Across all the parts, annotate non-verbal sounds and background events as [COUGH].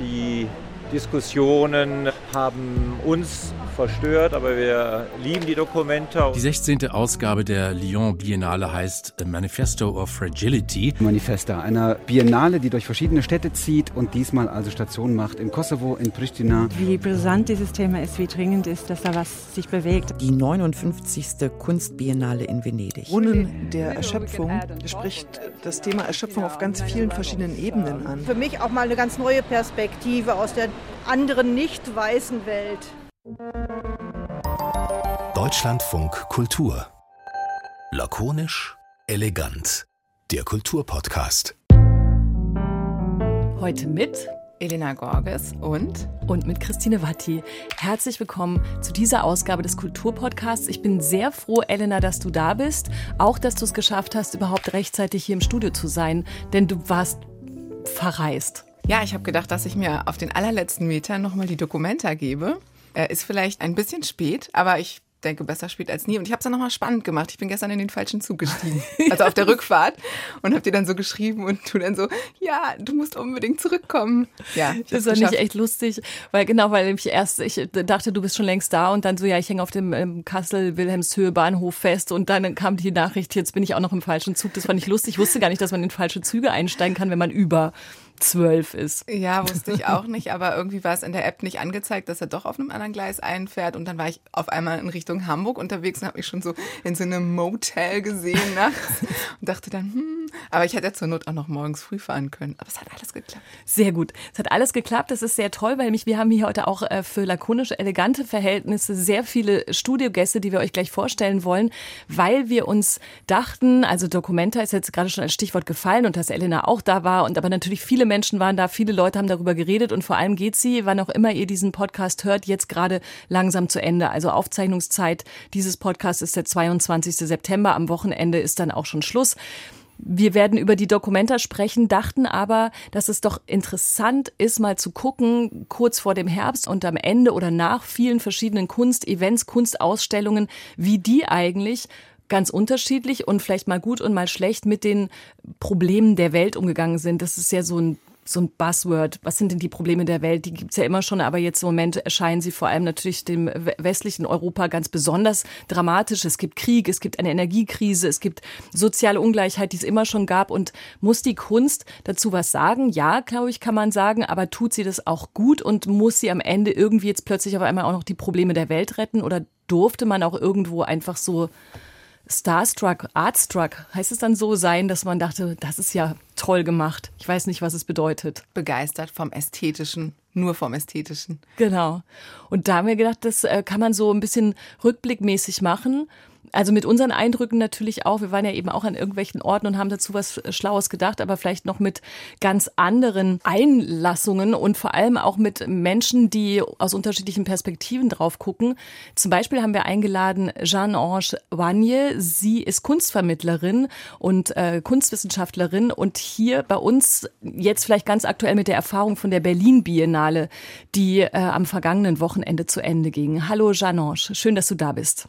Die Diskussionen haben uns verstört, aber wir lieben die Dokumente. Die 16. Ausgabe der Lyon Biennale heißt Manifesto of Fragility. Manifesta, einer Biennale, die durch verschiedene Städte zieht und diesmal also Station macht im Kosovo, in Pristina. Wie brisant dieses Thema ist, wie dringend ist, dass da was sich bewegt. Die 59. Kunstbiennale in Venedig. Brunnen der Erschöpfung spricht das Thema Erschöpfung auf ganz vielen verschiedenen Ebenen an. Für mich auch mal eine ganz neue Perspektive aus der anderen nicht weißen Welt. Deutschlandfunk Kultur. Lakonisch, elegant. Der Kulturpodcast. Heute mit Elena Gorges und und mit Christine Watti. Herzlich willkommen zu dieser Ausgabe des Kulturpodcasts. Ich bin sehr froh, Elena, dass du da bist. Auch, dass du es geschafft hast, überhaupt rechtzeitig hier im Studio zu sein, denn du warst verreist. Ja, ich habe gedacht, dass ich mir auf den allerletzten Metern nochmal die Dokumenta gebe. Äh, ist vielleicht ein bisschen spät, aber ich denke, besser spät als nie. Und ich habe es dann nochmal spannend gemacht. Ich bin gestern in den falschen Zug gestiegen. [LAUGHS] Also auf der Rückfahrt. Und habe dir dann so geschrieben und du dann so, ja, du musst unbedingt zurückkommen. Ja, das war nicht echt lustig, weil genau, weil ich erst, ich dachte, du bist schon längst da und dann so, ja, ich hänge auf dem ähm, Kassel-Wilhelmshöhe Bahnhof fest und dann kam die Nachricht, jetzt bin ich auch noch im falschen Zug. Das fand ich lustig. Ich wusste gar nicht, dass man in falsche Züge einsteigen kann, wenn man über zwölf ist. Ja, wusste ich auch nicht, aber irgendwie war es in der App nicht angezeigt, dass er doch auf einem anderen Gleis einfährt und dann war ich auf einmal in Richtung Hamburg unterwegs und habe mich schon so in so einem Motel gesehen [LAUGHS] nachts und dachte dann, hm, aber ich hätte ja zur Not auch noch morgens früh fahren können. Aber es hat alles geklappt. Sehr gut. Es hat alles geklappt. Das ist sehr toll, weil mich, wir haben hier heute auch äh, für lakonische, elegante Verhältnisse sehr viele Studiogäste, die wir euch gleich vorstellen wollen, weil wir uns dachten, also Dokumenta ist jetzt gerade schon als Stichwort gefallen und dass Elena auch da war und aber natürlich viele Menschen waren da, viele Leute haben darüber geredet und vor allem geht sie, wann auch immer ihr diesen Podcast hört, jetzt gerade langsam zu Ende. Also Aufzeichnungszeit dieses Podcasts ist der 22. September. Am Wochenende ist dann auch schon Schluss. Wir werden über die Dokumenta sprechen, dachten aber, dass es doch interessant ist, mal zu gucken, kurz vor dem Herbst und am Ende oder nach vielen verschiedenen Kunstevents, Kunstausstellungen, wie die eigentlich ganz unterschiedlich und vielleicht mal gut und mal schlecht mit den Problemen der Welt umgegangen sind. Das ist ja so ein so ein Buzzword. Was sind denn die Probleme der Welt? Die gibt's ja immer schon, aber jetzt im Moment erscheinen sie vor allem natürlich dem westlichen Europa ganz besonders dramatisch. Es gibt Krieg, es gibt eine Energiekrise, es gibt soziale Ungleichheit, die es immer schon gab. Und muss die Kunst dazu was sagen? Ja, glaube ich, kann man sagen, aber tut sie das auch gut und muss sie am Ende irgendwie jetzt plötzlich auf einmal auch noch die Probleme der Welt retten? Oder durfte man auch irgendwo einfach so Starstruck, Artstruck, heißt es dann so sein, dass man dachte, das ist ja toll gemacht. Ich weiß nicht, was es bedeutet. Begeistert vom Ästhetischen, nur vom Ästhetischen. Genau. Und da haben wir gedacht, das äh, kann man so ein bisschen rückblickmäßig machen also mit unseren Eindrücken natürlich auch. Wir waren ja eben auch an irgendwelchen Orten und haben dazu was Schlaues gedacht, aber vielleicht noch mit ganz anderen Einlassungen und vor allem auch mit Menschen, die aus unterschiedlichen Perspektiven drauf gucken. Zum Beispiel haben wir eingeladen Jeanne-Ange Wagne. Sie ist Kunstvermittlerin und äh, Kunstwissenschaftlerin und hier bei uns jetzt vielleicht ganz aktuell mit der Erfahrung von der Berlin Biennale, die äh, am vergangenen Wochenende zu Ende ging. Hallo Jeanne-Ange, schön, dass du da bist.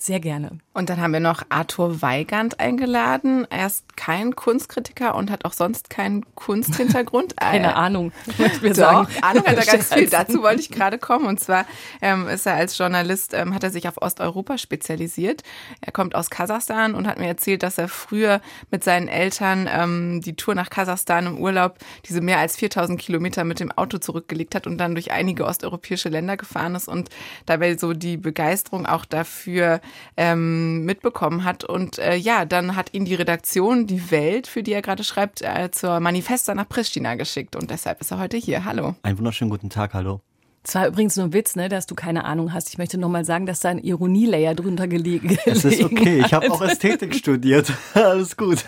Sehr gerne. Und dann haben wir noch Arthur Weigand eingeladen. Er ist kein Kunstkritiker und hat auch sonst keinen Kunsthintergrund. [LAUGHS] Keine Ahnung, möchte wir sagen. Ahnung hat er [LAUGHS] ganz viel. Dazu wollte ich gerade kommen. Und zwar ähm, ist er als Journalist, ähm, hat er sich auf Osteuropa spezialisiert. Er kommt aus Kasachstan und hat mir erzählt, dass er früher mit seinen Eltern ähm, die Tour nach Kasachstan im Urlaub, diese mehr als 4000 Kilometer mit dem Auto zurückgelegt hat und dann durch einige osteuropäische Länder gefahren ist und dabei so die Begeisterung auch dafür ähm, mitbekommen hat. Und äh, ja, dann hat ihn die Redaktion, die Welt, für die er gerade schreibt, äh, zur Manifesta nach Pristina geschickt. Und deshalb ist er heute hier. Hallo. Einen wunderschönen guten Tag, hallo. Es war übrigens nur ein Witz, ne, dass du keine Ahnung hast. Ich möchte noch mal sagen, dass da ein Ironielayer drunter gelegen ist. Es ist okay, ich habe auch Ästhetik studiert. [LAUGHS] Alles gut.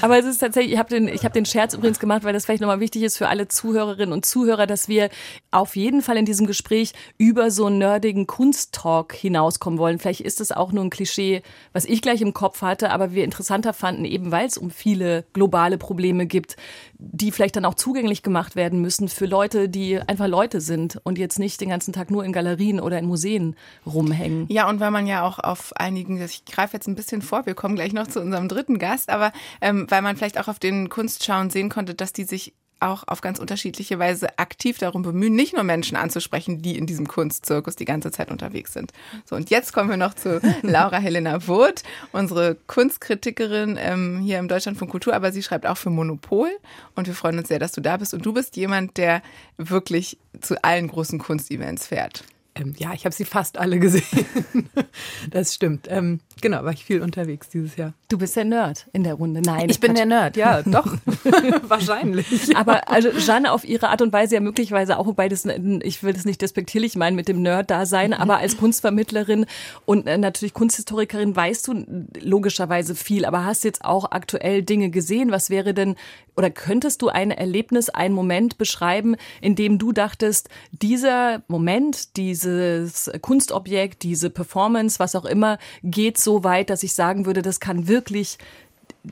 Aber es ist tatsächlich, ich habe den, ich hab den Scherz übrigens gemacht, weil das vielleicht nochmal wichtig ist für alle Zuhörerinnen und Zuhörer, dass wir auf jeden Fall in diesem Gespräch über so einen nerdigen Kunsttalk hinauskommen wollen. Vielleicht ist es auch nur ein Klischee, was ich gleich im Kopf hatte, aber wir interessanter fanden, eben weil es um viele globale Probleme gibt, die vielleicht dann auch zugänglich gemacht werden müssen für Leute, die einfach Leute sind und jetzt nicht den ganzen Tag nur in Galerien oder in Museen rumhängen. Ja, und weil man ja auch auf einigen, ich greife jetzt ein bisschen vor, wir kommen gleich noch zu unserem dritten Gast, aber ähm, weil man vielleicht auch auf den Kunstschauen sehen konnte, dass die sich auch auf ganz unterschiedliche Weise aktiv darum bemühen, nicht nur Menschen anzusprechen, die in diesem Kunstzirkus die ganze Zeit unterwegs sind. So, und jetzt kommen wir noch zu [LAUGHS] Laura Helena Wurth, unsere Kunstkritikerin ähm, hier im Deutschland von Kultur, aber sie schreibt auch für Monopol und wir freuen uns sehr, dass du da bist und du bist jemand, der wirklich zu allen großen Kunstevents fährt. Ähm, ja, ich habe sie fast alle gesehen. [LAUGHS] das stimmt. Ähm, genau, war ich viel unterwegs dieses Jahr. Du bist der Nerd in der Runde. Nein. Ich bin der Nerd, ja, [LAUGHS] doch. [LAUGHS] Wahrscheinlich. Aber also Jeanne auf ihre Art und Weise ja möglicherweise auch, wobei das, ich will das nicht despektierlich meinen mit dem Nerd da sein, mhm. aber als Kunstvermittlerin und äh, natürlich Kunsthistorikerin weißt du logischerweise viel, aber hast jetzt auch aktuell Dinge gesehen. Was wäre denn oder könntest du ein Erlebnis, einen Moment beschreiben, in dem du dachtest, dieser Moment, dieses Kunstobjekt, diese Performance, was auch immer, geht so weit, dass ich sagen würde, das kann wirklich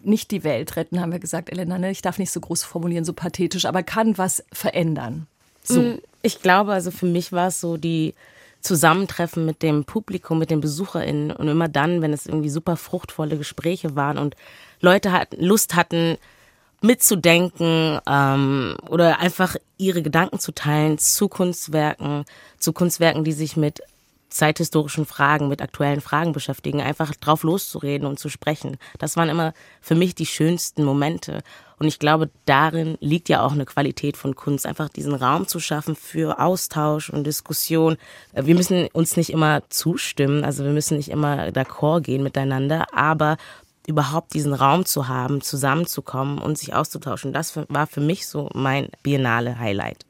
nicht die Welt retten, haben wir gesagt, Elena. Ne? Ich darf nicht so groß formulieren, so pathetisch, aber kann was verändern. So. Mm, ich glaube, also für mich war es so die Zusammentreffen mit dem Publikum, mit den BesucherInnen und immer dann, wenn es irgendwie super fruchtvolle Gespräche waren und Leute hatten, Lust hatten, mitzudenken ähm, oder einfach ihre Gedanken zu teilen zu Kunstwerken, zu Kunstwerken, die sich mit zeithistorischen Fragen, mit aktuellen Fragen beschäftigen, einfach drauf loszureden und zu sprechen. Das waren immer für mich die schönsten Momente. Und ich glaube, darin liegt ja auch eine Qualität von Kunst, einfach diesen Raum zu schaffen für Austausch und Diskussion. Wir müssen uns nicht immer zustimmen, also wir müssen nicht immer d'accord gehen miteinander, aber überhaupt diesen Raum zu haben, zusammenzukommen und sich auszutauschen. Das war für mich so mein Biennale Highlight.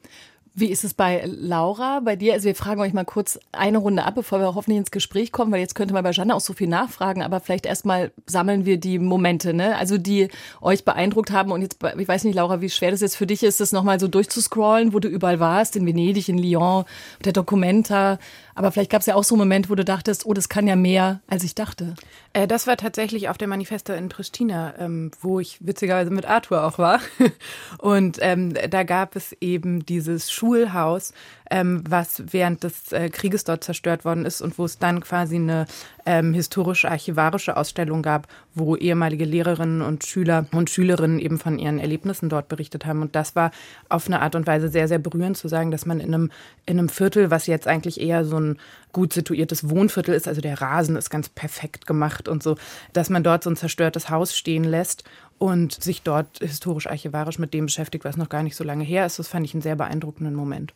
Wie ist es bei Laura, bei dir? Also wir fragen euch mal kurz eine Runde ab, bevor wir hoffentlich ins Gespräch kommen, weil jetzt könnte man bei Janne auch so viel nachfragen, aber vielleicht erstmal sammeln wir die Momente, ne? Also die euch beeindruckt haben und jetzt, ich weiß nicht, Laura, wie schwer das jetzt für dich ist, das nochmal so durchzuscrollen, wo du überall warst, in Venedig, in Lyon, der Documenta, aber vielleicht gab es ja auch so einen Moment, wo du dachtest, oh, das kann ja mehr, als ich dachte. Äh, das war tatsächlich auf der Manifesta in Pristina, ähm, wo ich witzigerweise mit Arthur auch war. [LAUGHS] Und ähm, da gab es eben dieses Schulhaus, ähm, was während des äh, Krieges dort zerstört worden ist und wo es dann quasi eine ähm, historische archivarische Ausstellung gab, wo ehemalige Lehrerinnen und Schüler und Schülerinnen eben von ihren Erlebnissen dort berichtet haben. Und das war auf eine Art und Weise sehr, sehr berührend zu sagen, dass man in einem, in einem Viertel, was jetzt eigentlich eher so ein gut situiertes Wohnviertel ist, also der Rasen ist ganz perfekt gemacht und so, dass man dort so ein zerstörtes Haus stehen lässt und sich dort historisch-archivarisch mit dem beschäftigt, was noch gar nicht so lange her ist. Das fand ich einen sehr beeindruckenden Moment.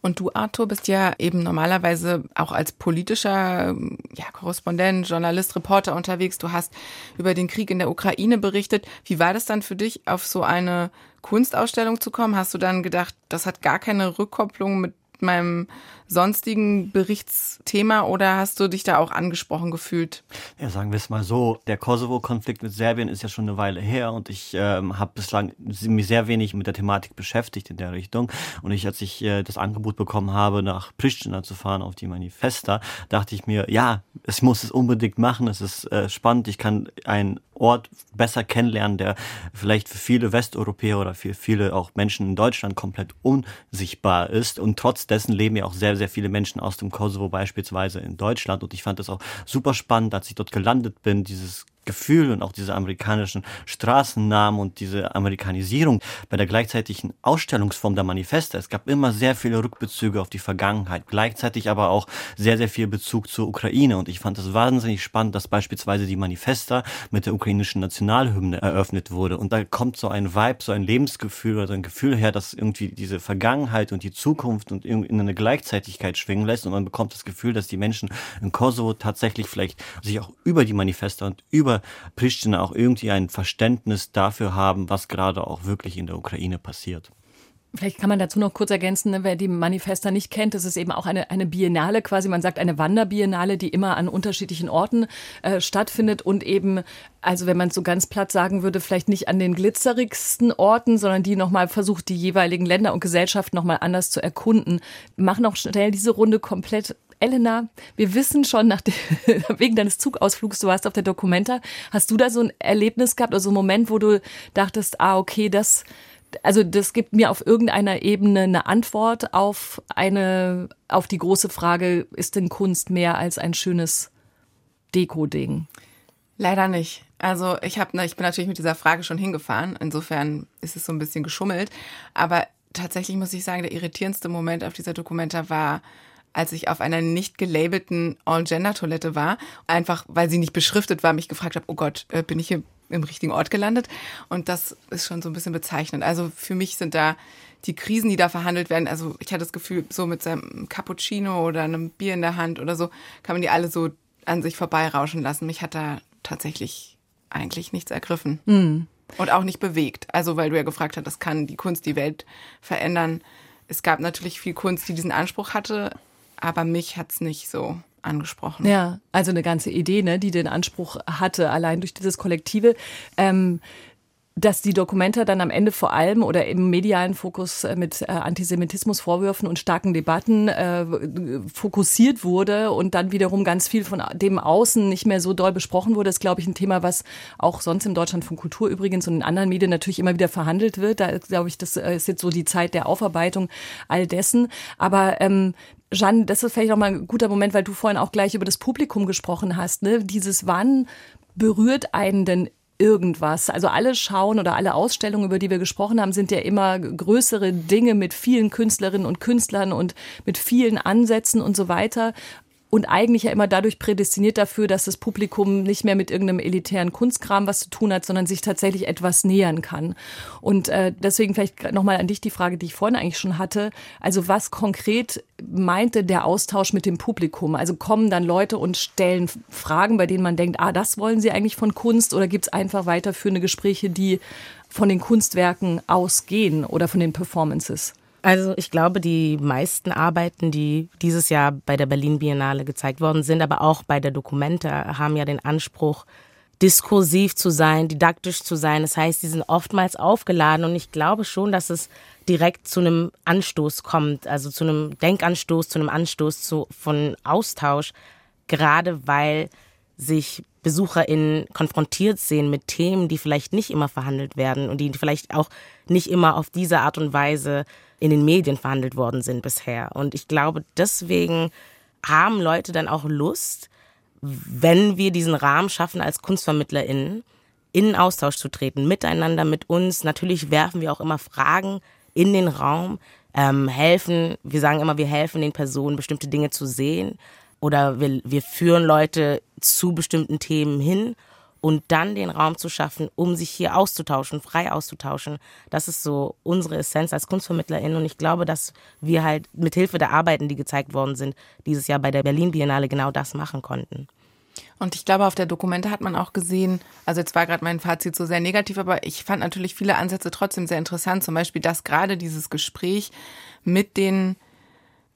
Und du, Arthur, bist ja eben normalerweise auch als politischer ja, Korrespondent, Journalist, Reporter unterwegs. Du hast über den Krieg in der Ukraine berichtet. Wie war das dann für dich, auf so eine Kunstausstellung zu kommen? Hast du dann gedacht, das hat gar keine Rückkopplung mit meinem sonstigen Berichtsthema oder hast du dich da auch angesprochen gefühlt? Ja, sagen wir es mal so, der Kosovo-Konflikt mit Serbien ist ja schon eine Weile her und ich ähm, habe bislang mich sehr wenig mit der Thematik beschäftigt in der Richtung. Und ich, als ich äh, das Angebot bekommen habe, nach Pristina zu fahren auf die Manifesta, dachte ich mir, ja, ich muss es unbedingt machen, es ist äh, spannend, ich kann einen Ort besser kennenlernen, der vielleicht für viele Westeuropäer oder für viele auch Menschen in Deutschland komplett unsichtbar ist. Und trotz dessen leben ja auch sehr, sehr viele Menschen aus dem Kosovo beispielsweise in Deutschland. Und ich fand das auch super spannend, als ich dort gelandet bin, dieses Gefühl und auch diese amerikanischen Straßennamen und diese Amerikanisierung bei der gleichzeitigen Ausstellungsform der Manifeste. Es gab immer sehr viele Rückbezüge auf die Vergangenheit, gleichzeitig aber auch sehr, sehr viel Bezug zur Ukraine. Und ich fand es wahnsinnig spannend, dass beispielsweise die Manifesta mit der ukrainischen Nationalhymne eröffnet wurde. Und da kommt so ein Vibe, so ein Lebensgefühl oder so ein Gefühl her, dass irgendwie diese Vergangenheit und die Zukunft und in eine Gleichzeitigkeit schwingen lässt. Und man bekommt das Gefühl, dass die Menschen in Kosovo tatsächlich vielleicht sich auch über die Manifeste und über Pristina auch irgendwie ein Verständnis dafür haben, was gerade auch wirklich in der Ukraine passiert. Vielleicht kann man dazu noch kurz ergänzen, ne, wer die Manifesta nicht kennt, das ist eben auch eine, eine Biennale quasi, man sagt eine Wanderbiennale, die immer an unterschiedlichen Orten äh, stattfindet und eben, also wenn man es so ganz platt sagen würde, vielleicht nicht an den glitzerigsten Orten, sondern die nochmal versucht, die jeweiligen Länder und Gesellschaften nochmal anders zu erkunden. Wir machen auch schnell diese Runde komplett Elena, wir wissen schon nach dem, [LAUGHS] wegen deines Zugausflugs, du warst auf der Dokumenta, hast du da so ein Erlebnis gehabt, also einen Moment, wo du dachtest, ah, okay, das, also das gibt mir auf irgendeiner Ebene eine Antwort auf eine, auf die große Frage, ist denn Kunst mehr als ein schönes Deko-Ding? Leider nicht. Also ich habe, ich bin natürlich mit dieser Frage schon hingefahren. Insofern ist es so ein bisschen geschummelt. Aber tatsächlich muss ich sagen, der irritierendste Moment auf dieser Dokumenta war, als ich auf einer nicht gelabelten All-Gender-Toilette war, einfach weil sie nicht beschriftet war, mich gefragt habe, oh Gott, äh, bin ich hier im richtigen Ort gelandet? Und das ist schon so ein bisschen bezeichnend. Also für mich sind da die Krisen, die da verhandelt werden, also ich hatte das Gefühl, so mit seinem Cappuccino oder einem Bier in der Hand oder so, kann man die alle so an sich vorbeirauschen lassen. Mich hat da tatsächlich eigentlich nichts ergriffen. Mhm. Und auch nicht bewegt. Also, weil du ja gefragt hast, das kann die Kunst die Welt verändern. Es gab natürlich viel Kunst, die diesen Anspruch hatte, aber mich hat es nicht so angesprochen. Ja, also eine ganze Idee, ne, die den Anspruch hatte, allein durch dieses Kollektive. Ähm, dass die Dokumenta dann am Ende vor allem oder im medialen Fokus äh, mit äh, Antisemitismusvorwürfen und starken Debatten äh, fokussiert wurde und dann wiederum ganz viel von dem Außen nicht mehr so doll besprochen wurde, ist, glaube ich, ein Thema, was auch sonst im Deutschland von Kultur übrigens und in anderen Medien natürlich immer wieder verhandelt wird. Da glaube ich, das äh, ist jetzt so die Zeit der Aufarbeitung all dessen. Aber ähm, Jeanne, das ist vielleicht auch mal ein guter Moment, weil du vorhin auch gleich über das Publikum gesprochen hast. Ne? Dieses Wann berührt einen denn irgendwas. Also alle Schauen oder alle Ausstellungen, über die wir gesprochen haben, sind ja immer größere Dinge mit vielen Künstlerinnen und Künstlern und mit vielen Ansätzen und so weiter und eigentlich ja immer dadurch prädestiniert dafür, dass das Publikum nicht mehr mit irgendeinem elitären Kunstkram was zu tun hat, sondern sich tatsächlich etwas nähern kann. Und äh, deswegen vielleicht nochmal an dich die Frage, die ich vorhin eigentlich schon hatte. Also was konkret meinte der Austausch mit dem Publikum? Also kommen dann Leute und stellen Fragen, bei denen man denkt, ah, das wollen sie eigentlich von Kunst oder gibt es einfach weiterführende Gespräche, die von den Kunstwerken ausgehen oder von den Performances? Also ich glaube, die meisten Arbeiten, die dieses Jahr bei der Berlin Biennale gezeigt worden sind, aber auch bei der Dokumente, haben ja den Anspruch, diskursiv zu sein, didaktisch zu sein. Das heißt, die sind oftmals aufgeladen und ich glaube schon, dass es direkt zu einem Anstoß kommt, also zu einem Denkanstoß, zu einem Anstoß zu, von Austausch, gerade weil sich BesucherInnen konfrontiert sehen mit Themen, die vielleicht nicht immer verhandelt werden und die vielleicht auch nicht immer auf diese Art und Weise in den Medien verhandelt worden sind bisher. Und ich glaube, deswegen haben Leute dann auch Lust, wenn wir diesen Rahmen schaffen, als KunstvermittlerInnen in Austausch zu treten, miteinander, mit uns. Natürlich werfen wir auch immer Fragen in den Raum, ähm, helfen, wir sagen immer, wir helfen den Personen, bestimmte Dinge zu sehen oder wir, wir führen Leute zu bestimmten Themen hin und dann den Raum zu schaffen, um sich hier auszutauschen, frei auszutauschen. Das ist so unsere Essenz als KunstvermittlerInnen und ich glaube, dass wir halt mit Hilfe der Arbeiten, die gezeigt worden sind, dieses Jahr bei der Berlin Biennale genau das machen konnten. Und ich glaube, auf der Dokumente hat man auch gesehen, also jetzt war gerade mein Fazit so sehr negativ, aber ich fand natürlich viele Ansätze trotzdem sehr interessant. Zum Beispiel, dass gerade dieses Gespräch mit den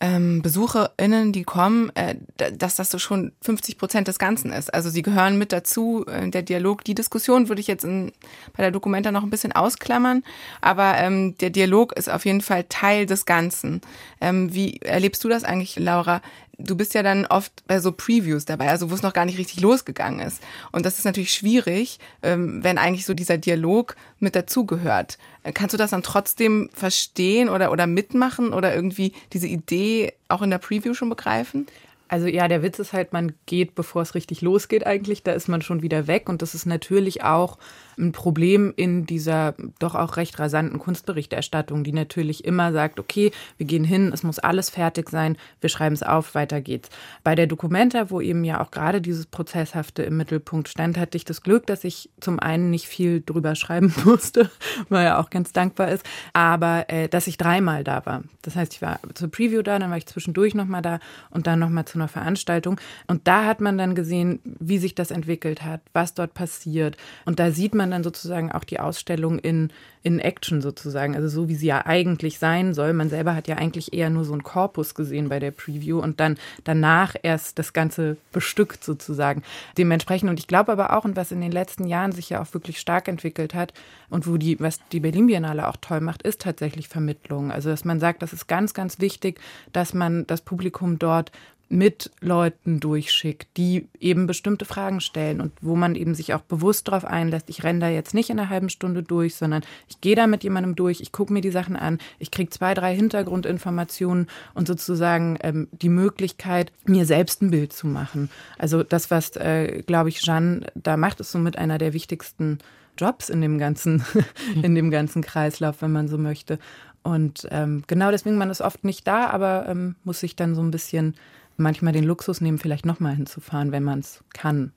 ähm, BesucherInnen, die kommen, äh, dass das so schon 50 Prozent des Ganzen ist. Also sie gehören mit dazu, äh, der Dialog, die Diskussion würde ich jetzt in, bei der Dokumenta noch ein bisschen ausklammern, aber ähm, der Dialog ist auf jeden Fall Teil des Ganzen. Ähm, wie erlebst du das eigentlich, Laura? Du bist ja dann oft bei so Previews dabei, also wo es noch gar nicht richtig losgegangen ist. Und das ist natürlich schwierig, ähm, wenn eigentlich so dieser Dialog mit dazugehört. Äh, kannst du das dann trotzdem verstehen oder, oder mitmachen oder irgendwie diese Idee auch in der Preview schon begreifen? Also ja, der Witz ist halt, man geht, bevor es richtig losgeht eigentlich, da ist man schon wieder weg und das ist natürlich auch ein Problem in dieser doch auch recht rasanten Kunstberichterstattung, die natürlich immer sagt, okay, wir gehen hin, es muss alles fertig sein, wir schreiben es auf, weiter geht's. Bei der Documenta, wo eben ja auch gerade dieses Prozesshafte im Mittelpunkt stand, hatte ich das Glück, dass ich zum einen nicht viel drüber schreiben [LAUGHS] musste, weil er auch ganz dankbar ist, aber äh, dass ich dreimal da war. Das heißt, ich war zur Preview da, dann war ich zwischendurch nochmal da und dann nochmal einer Veranstaltung. Und da hat man dann gesehen, wie sich das entwickelt hat, was dort passiert. Und da sieht man man dann sozusagen auch die Ausstellung in, in Action sozusagen, also so wie sie ja eigentlich sein soll. Man selber hat ja eigentlich eher nur so einen Korpus gesehen bei der Preview und dann danach erst das Ganze bestückt sozusagen. Dementsprechend, und ich glaube aber auch, und was in den letzten Jahren sich ja auch wirklich stark entwickelt hat und wo die, was die Berlin Biennale auch toll macht, ist tatsächlich Vermittlung. Also dass man sagt, das ist ganz, ganz wichtig, dass man das Publikum dort mit Leuten durchschickt, die eben bestimmte Fragen stellen und wo man eben sich auch bewusst darauf einlässt, ich renne da jetzt nicht in einer halben Stunde durch, sondern ich gehe da mit jemandem durch, ich gucke mir die Sachen an, ich kriege zwei, drei Hintergrundinformationen und sozusagen ähm, die Möglichkeit, mir selbst ein Bild zu machen. Also das, was, äh, glaube ich, Jeanne da macht, ist somit einer der wichtigsten Jobs in dem ganzen, [LAUGHS] in dem ganzen Kreislauf, wenn man so möchte. Und ähm, genau deswegen, man ist oft nicht da, aber ähm, muss sich dann so ein bisschen manchmal den Luxus nehmen, vielleicht nochmal hinzufahren, wenn man es kann.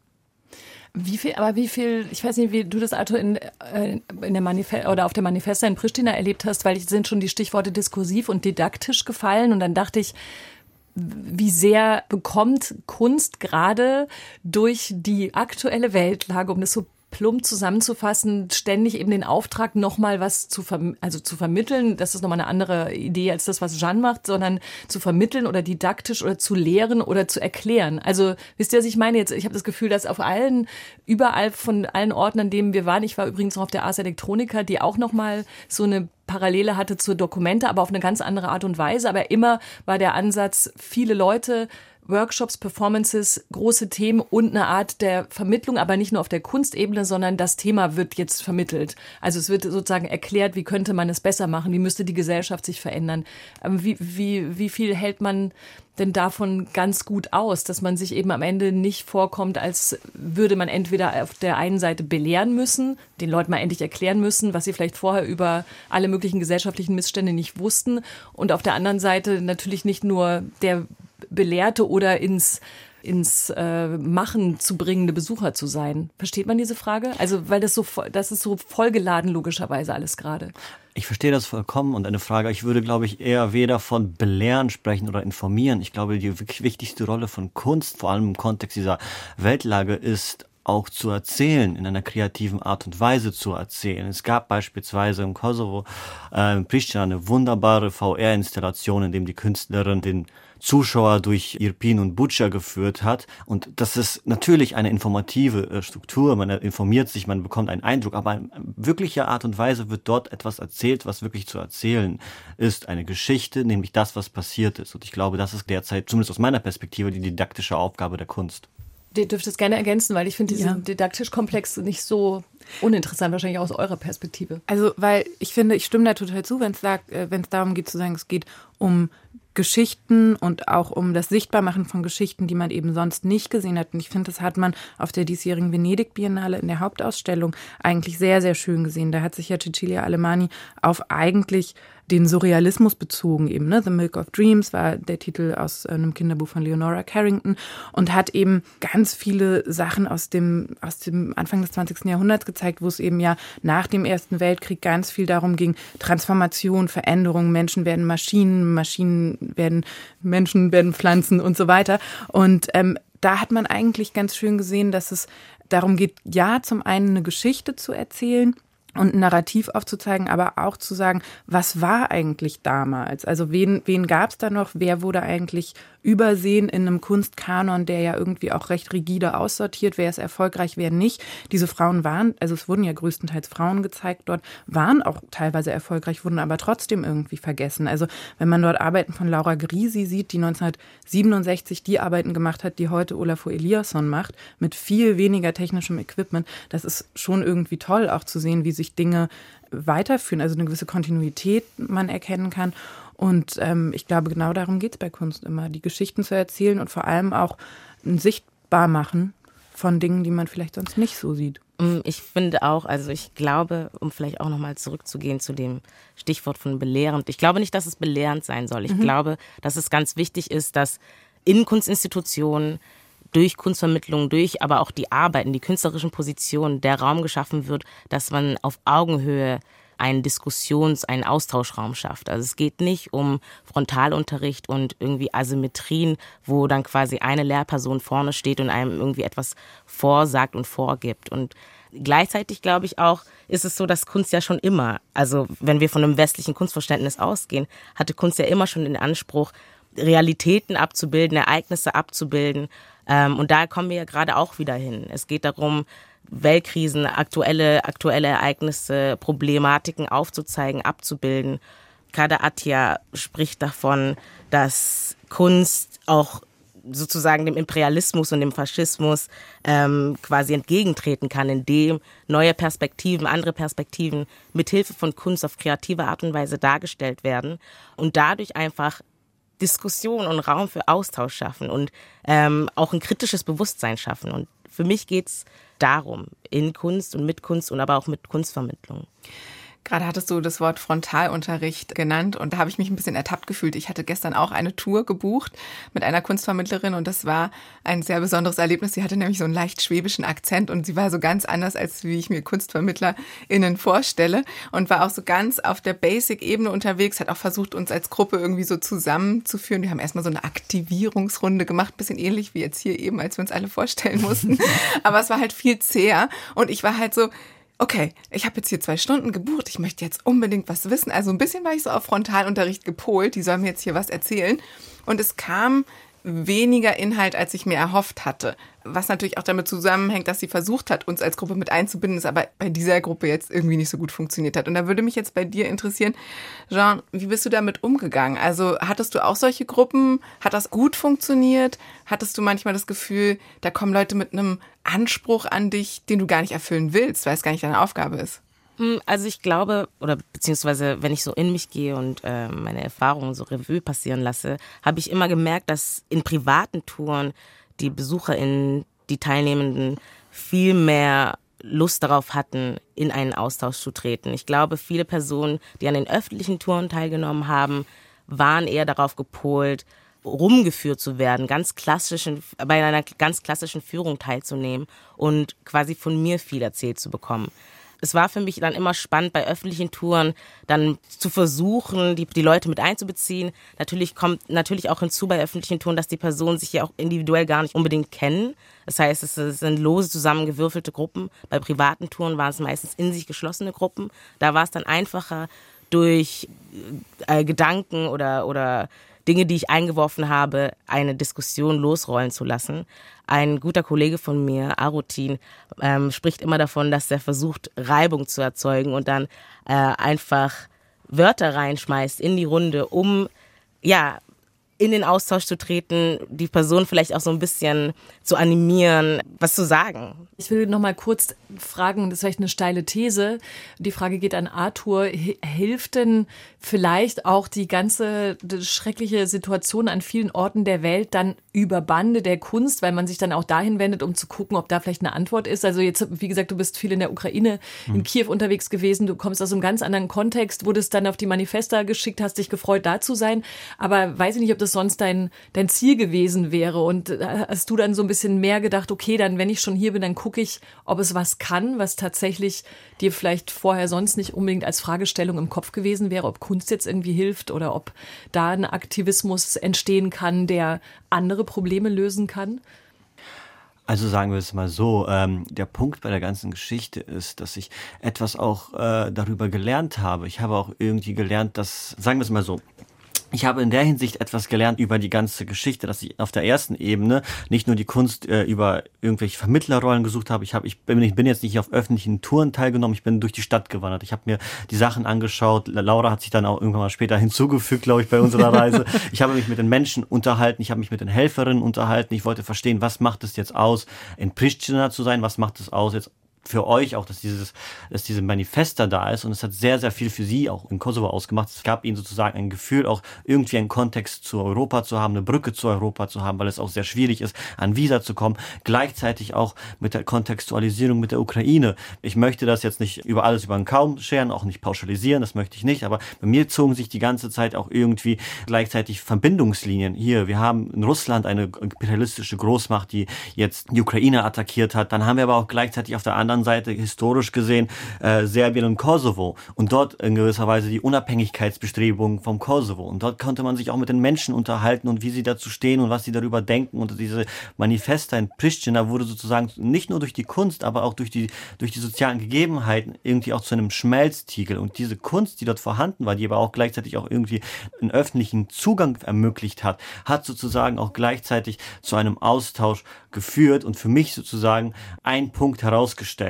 Wie viel, aber wie viel, ich weiß nicht, wie du das Auto in, äh, in der Manifest oder auf der Manifesta in Pristina erlebt hast, weil ich sind schon die Stichworte diskursiv und didaktisch gefallen und dann dachte ich, wie sehr bekommt Kunst gerade durch die aktuelle Weltlage, um das so plump zusammenzufassen, ständig eben den Auftrag, nochmal was zu, also zu vermitteln. Das ist nochmal eine andere Idee als das, was Jeanne macht, sondern zu vermitteln oder didaktisch oder zu lehren oder zu erklären. Also wisst ihr, was ich meine jetzt? Ich habe das Gefühl, dass auf allen, überall von allen Orten, an denen wir waren, ich war übrigens noch auf der Ars Electronica, die auch nochmal so eine Parallele hatte zur Dokumente, aber auf eine ganz andere Art und Weise. Aber immer war der Ansatz, viele Leute Workshops, Performances, große Themen und eine Art der Vermittlung, aber nicht nur auf der Kunstebene, sondern das Thema wird jetzt vermittelt. Also es wird sozusagen erklärt, wie könnte man es besser machen, wie müsste die Gesellschaft sich verändern. Ähm, wie, wie, wie viel hält man denn davon ganz gut aus, dass man sich eben am Ende nicht vorkommt, als würde man entweder auf der einen Seite belehren müssen, den Leuten mal endlich erklären müssen, was sie vielleicht vorher über alle möglichen gesellschaftlichen Missstände nicht wussten und auf der anderen Seite natürlich nicht nur der belehrte oder ins ins äh, Machen zu bringende Besucher zu sein. Versteht man diese Frage? Also, weil das so, das ist so vollgeladen logischerweise alles gerade. Ich verstehe das vollkommen und eine Frage, ich würde, glaube ich, eher weder von belehren sprechen oder informieren. Ich glaube, die wirklich wichtigste Rolle von Kunst, vor allem im Kontext dieser Weltlage, ist auch zu erzählen, in einer kreativen Art und Weise zu erzählen. Es gab beispielsweise im Kosovo, äh, in Pristina, eine wunderbare VR-Installation, in dem die Künstlerin den Zuschauer durch Irpin und Butcher geführt hat. Und das ist natürlich eine informative äh, Struktur. Man informiert sich, man bekommt einen Eindruck, aber in wirklicher Art und Weise wird dort etwas erzählt, was wirklich zu erzählen ist. Eine Geschichte, nämlich das, was passiert ist. Und ich glaube, das ist derzeit, zumindest aus meiner Perspektive, die didaktische Aufgabe der Kunst. Ihr dürft es gerne ergänzen, weil ich finde diesen ja. didaktisch Komplex nicht so uninteressant, wahrscheinlich aus eurer Perspektive. Also, weil ich finde, ich stimme da total zu, wenn es äh, darum geht zu sagen, es geht um Geschichten und auch um das Sichtbarmachen von Geschichten, die man eben sonst nicht gesehen hat. Und ich finde, das hat man auf der diesjährigen Venedig-Biennale in der Hauptausstellung eigentlich sehr, sehr schön gesehen. Da hat sich ja Cecilia Alemani auf eigentlich den Surrealismus bezogen eben. Ne? The Milk of Dreams war der Titel aus einem Kinderbuch von Leonora Carrington und hat eben ganz viele Sachen aus dem, aus dem Anfang des 20. Jahrhunderts gezeigt, wo es eben ja nach dem Ersten Weltkrieg ganz viel darum ging, Transformation, Veränderung, Menschen werden Maschinen, Maschinen werden Menschen, werden Pflanzen und so weiter. Und ähm, da hat man eigentlich ganz schön gesehen, dass es darum geht, ja, zum einen eine Geschichte zu erzählen, und ein Narrativ aufzuzeigen, aber auch zu sagen, was war eigentlich damals? Also wen, wen gab es da noch? Wer wurde eigentlich übersehen in einem Kunstkanon, der ja irgendwie auch recht rigide aussortiert, wer ist erfolgreich, wer nicht. Diese Frauen waren, also es wurden ja größtenteils Frauen gezeigt dort, waren auch teilweise erfolgreich, wurden aber trotzdem irgendwie vergessen. Also wenn man dort Arbeiten von Laura Grisi sieht, die 1967 die Arbeiten gemacht hat, die heute Olafur Eliasson macht, mit viel weniger technischem Equipment, das ist schon irgendwie toll, auch zu sehen, wie sich Dinge weiterführen, also eine gewisse Kontinuität man erkennen kann. Und ähm, ich glaube, genau darum geht es bei Kunst immer, die Geschichten zu erzählen und vor allem auch ein sichtbar machen von Dingen, die man vielleicht sonst nicht so sieht. Mm, ich finde auch, also ich glaube, um vielleicht auch nochmal zurückzugehen zu dem Stichwort von belehrend, ich glaube nicht, dass es belehrend sein soll. Ich mhm. glaube, dass es ganz wichtig ist, dass in Kunstinstitutionen durch Kunstvermittlung, durch aber auch die Arbeiten, die künstlerischen Positionen der Raum geschaffen wird, dass man auf Augenhöhe einen Diskussions-, einen Austauschraum schafft. Also es geht nicht um Frontalunterricht und irgendwie Asymmetrien, wo dann quasi eine Lehrperson vorne steht und einem irgendwie etwas vorsagt und vorgibt. Und gleichzeitig glaube ich auch, ist es so, dass Kunst ja schon immer, also wenn wir von einem westlichen Kunstverständnis ausgehen, hatte Kunst ja immer schon den Anspruch, Realitäten abzubilden, Ereignisse abzubilden. Ähm, und da kommen wir ja gerade auch wieder hin. Es geht darum, Weltkrisen, aktuelle, aktuelle Ereignisse, Problematiken aufzuzeigen, abzubilden. Kada Attia spricht davon, dass Kunst auch sozusagen dem Imperialismus und dem Faschismus ähm, quasi entgegentreten kann, indem neue Perspektiven, andere Perspektiven mithilfe von Kunst auf kreative Art und Weise dargestellt werden und dadurch einfach Diskussion und Raum für Austausch schaffen und ähm, auch ein kritisches Bewusstsein schaffen. Und für mich geht es darum, in Kunst und mit Kunst und aber auch mit Kunstvermittlung. Gerade hattest du das Wort Frontalunterricht genannt und da habe ich mich ein bisschen ertappt gefühlt. Ich hatte gestern auch eine Tour gebucht mit einer Kunstvermittlerin und das war ein sehr besonderes Erlebnis. Sie hatte nämlich so einen leicht schwäbischen Akzent und sie war so ganz anders, als wie ich mir KunstvermittlerInnen vorstelle und war auch so ganz auf der Basic-Ebene unterwegs, hat auch versucht, uns als Gruppe irgendwie so zusammenzuführen. Wir haben erstmal so eine Aktivierungsrunde gemacht, bisschen ähnlich wie jetzt hier eben, als wir uns alle vorstellen mussten. [LAUGHS] Aber es war halt viel zäher und ich war halt so, okay, ich habe jetzt hier zwei Stunden gebucht, ich möchte jetzt unbedingt was wissen. Also ein bisschen war ich so auf Frontalunterricht gepolt, die sollen mir jetzt hier was erzählen. Und es kam weniger Inhalt, als ich mir erhofft hatte. Was natürlich auch damit zusammenhängt, dass sie versucht hat, uns als Gruppe mit einzubinden, es aber bei dieser Gruppe jetzt irgendwie nicht so gut funktioniert hat. Und da würde mich jetzt bei dir interessieren, Jean, wie bist du damit umgegangen? Also hattest du auch solche Gruppen? Hat das gut funktioniert? Hattest du manchmal das Gefühl, da kommen Leute mit einem Anspruch an dich, den du gar nicht erfüllen willst, weil es gar nicht deine Aufgabe ist? Hm, also ich glaube, oder beziehungsweise wenn ich so in mich gehe und äh, meine Erfahrungen so Revue passieren lasse, habe ich immer gemerkt, dass in privaten Touren die BesucherInnen, die Teilnehmenden viel mehr Lust darauf hatten, in einen Austausch zu treten. Ich glaube, viele Personen, die an den öffentlichen Touren teilgenommen haben, waren eher darauf gepolt, rumgeführt zu werden, ganz klassischen, bei einer ganz klassischen Führung teilzunehmen und quasi von mir viel erzählt zu bekommen es war für mich dann immer spannend, bei öffentlichen Touren dann zu versuchen, die, die Leute mit einzubeziehen. Natürlich kommt natürlich auch hinzu bei öffentlichen Touren, dass die Personen sich ja auch individuell gar nicht unbedingt kennen. Das heißt, es sind lose zusammengewürfelte Gruppen. Bei privaten Touren waren es meistens in sich geschlossene Gruppen. Da war es dann einfacher, durch äh, Gedanken oder, oder Dinge, die ich eingeworfen habe, eine Diskussion losrollen zu lassen. Ein guter Kollege von mir, Arutin, ähm, spricht immer davon, dass er versucht, Reibung zu erzeugen und dann äh, einfach Wörter reinschmeißt in die Runde, um ja in den Austausch zu treten, die Person vielleicht auch so ein bisschen zu animieren, was zu sagen. Ich will noch mal kurz fragen, das ist vielleicht eine steile These. Die Frage geht an Arthur. Hilft denn vielleicht auch die ganze schreckliche Situation an vielen Orten der Welt dann über Bande der Kunst, weil man sich dann auch dahin wendet, um zu gucken, ob da vielleicht eine Antwort ist? Also jetzt, wie gesagt, du bist viel in der Ukraine, in hm. Kiew unterwegs gewesen. Du kommst aus einem ganz anderen Kontext, wurdest dann auf die Manifesta geschickt, hast dich gefreut, da zu sein. Aber weiß ich nicht, ob das sonst dein, dein Ziel gewesen wäre. Und äh, hast du dann so ein bisschen mehr gedacht, okay, dann, wenn ich schon hier bin, dann gucke ich, ob es was kann, was tatsächlich dir vielleicht vorher sonst nicht unbedingt als Fragestellung im Kopf gewesen wäre, ob Kunst jetzt irgendwie hilft oder ob da ein Aktivismus entstehen kann, der andere Probleme lösen kann? Also sagen wir es mal so, ähm, der Punkt bei der ganzen Geschichte ist, dass ich etwas auch äh, darüber gelernt habe. Ich habe auch irgendwie gelernt, dass, sagen wir es mal so, ich habe in der Hinsicht etwas gelernt über die ganze Geschichte, dass ich auf der ersten Ebene nicht nur die Kunst äh, über irgendwelche Vermittlerrollen gesucht habe. Ich habe, ich bin, ich bin jetzt nicht auf öffentlichen Touren teilgenommen. Ich bin durch die Stadt gewandert. Ich habe mir die Sachen angeschaut. Laura hat sich dann auch irgendwann mal später hinzugefügt, glaube ich, bei unserer [LAUGHS] Reise. ich habe mich mit den Menschen unterhalten. Ich habe mich mit den Helferinnen unterhalten. Ich wollte verstehen, was macht es jetzt aus, in Pristina zu sein? Was macht es aus, jetzt für euch auch, dass dieses, dass diese Manifesta da ist und es hat sehr, sehr viel für sie auch in Kosovo ausgemacht. Es gab ihnen sozusagen ein Gefühl, auch irgendwie einen Kontext zu Europa zu haben, eine Brücke zu Europa zu haben, weil es auch sehr schwierig ist, an Visa zu kommen. Gleichzeitig auch mit der Kontextualisierung mit der Ukraine. Ich möchte das jetzt nicht über alles über den Kaum scheren, auch nicht pauschalisieren, das möchte ich nicht, aber bei mir zogen sich die ganze Zeit auch irgendwie gleichzeitig Verbindungslinien. Hier, wir haben in Russland eine imperialistische Großmacht, die jetzt die Ukraine attackiert hat. Dann haben wir aber auch gleichzeitig auf der anderen anderen Seite historisch gesehen äh, Serbien und Kosovo und dort in gewisser Weise die Unabhängigkeitsbestrebungen vom Kosovo. Und dort konnte man sich auch mit den Menschen unterhalten und wie sie dazu stehen und was sie darüber denken. Und diese Manifesta in Pristina wurde sozusagen nicht nur durch die Kunst, aber auch durch die, durch die sozialen Gegebenheiten irgendwie auch zu einem Schmelztiegel. Und diese Kunst, die dort vorhanden war, die aber auch gleichzeitig auch irgendwie einen öffentlichen Zugang ermöglicht hat, hat sozusagen auch gleichzeitig zu einem Austausch geführt und für mich sozusagen ein Punkt herausgestellt.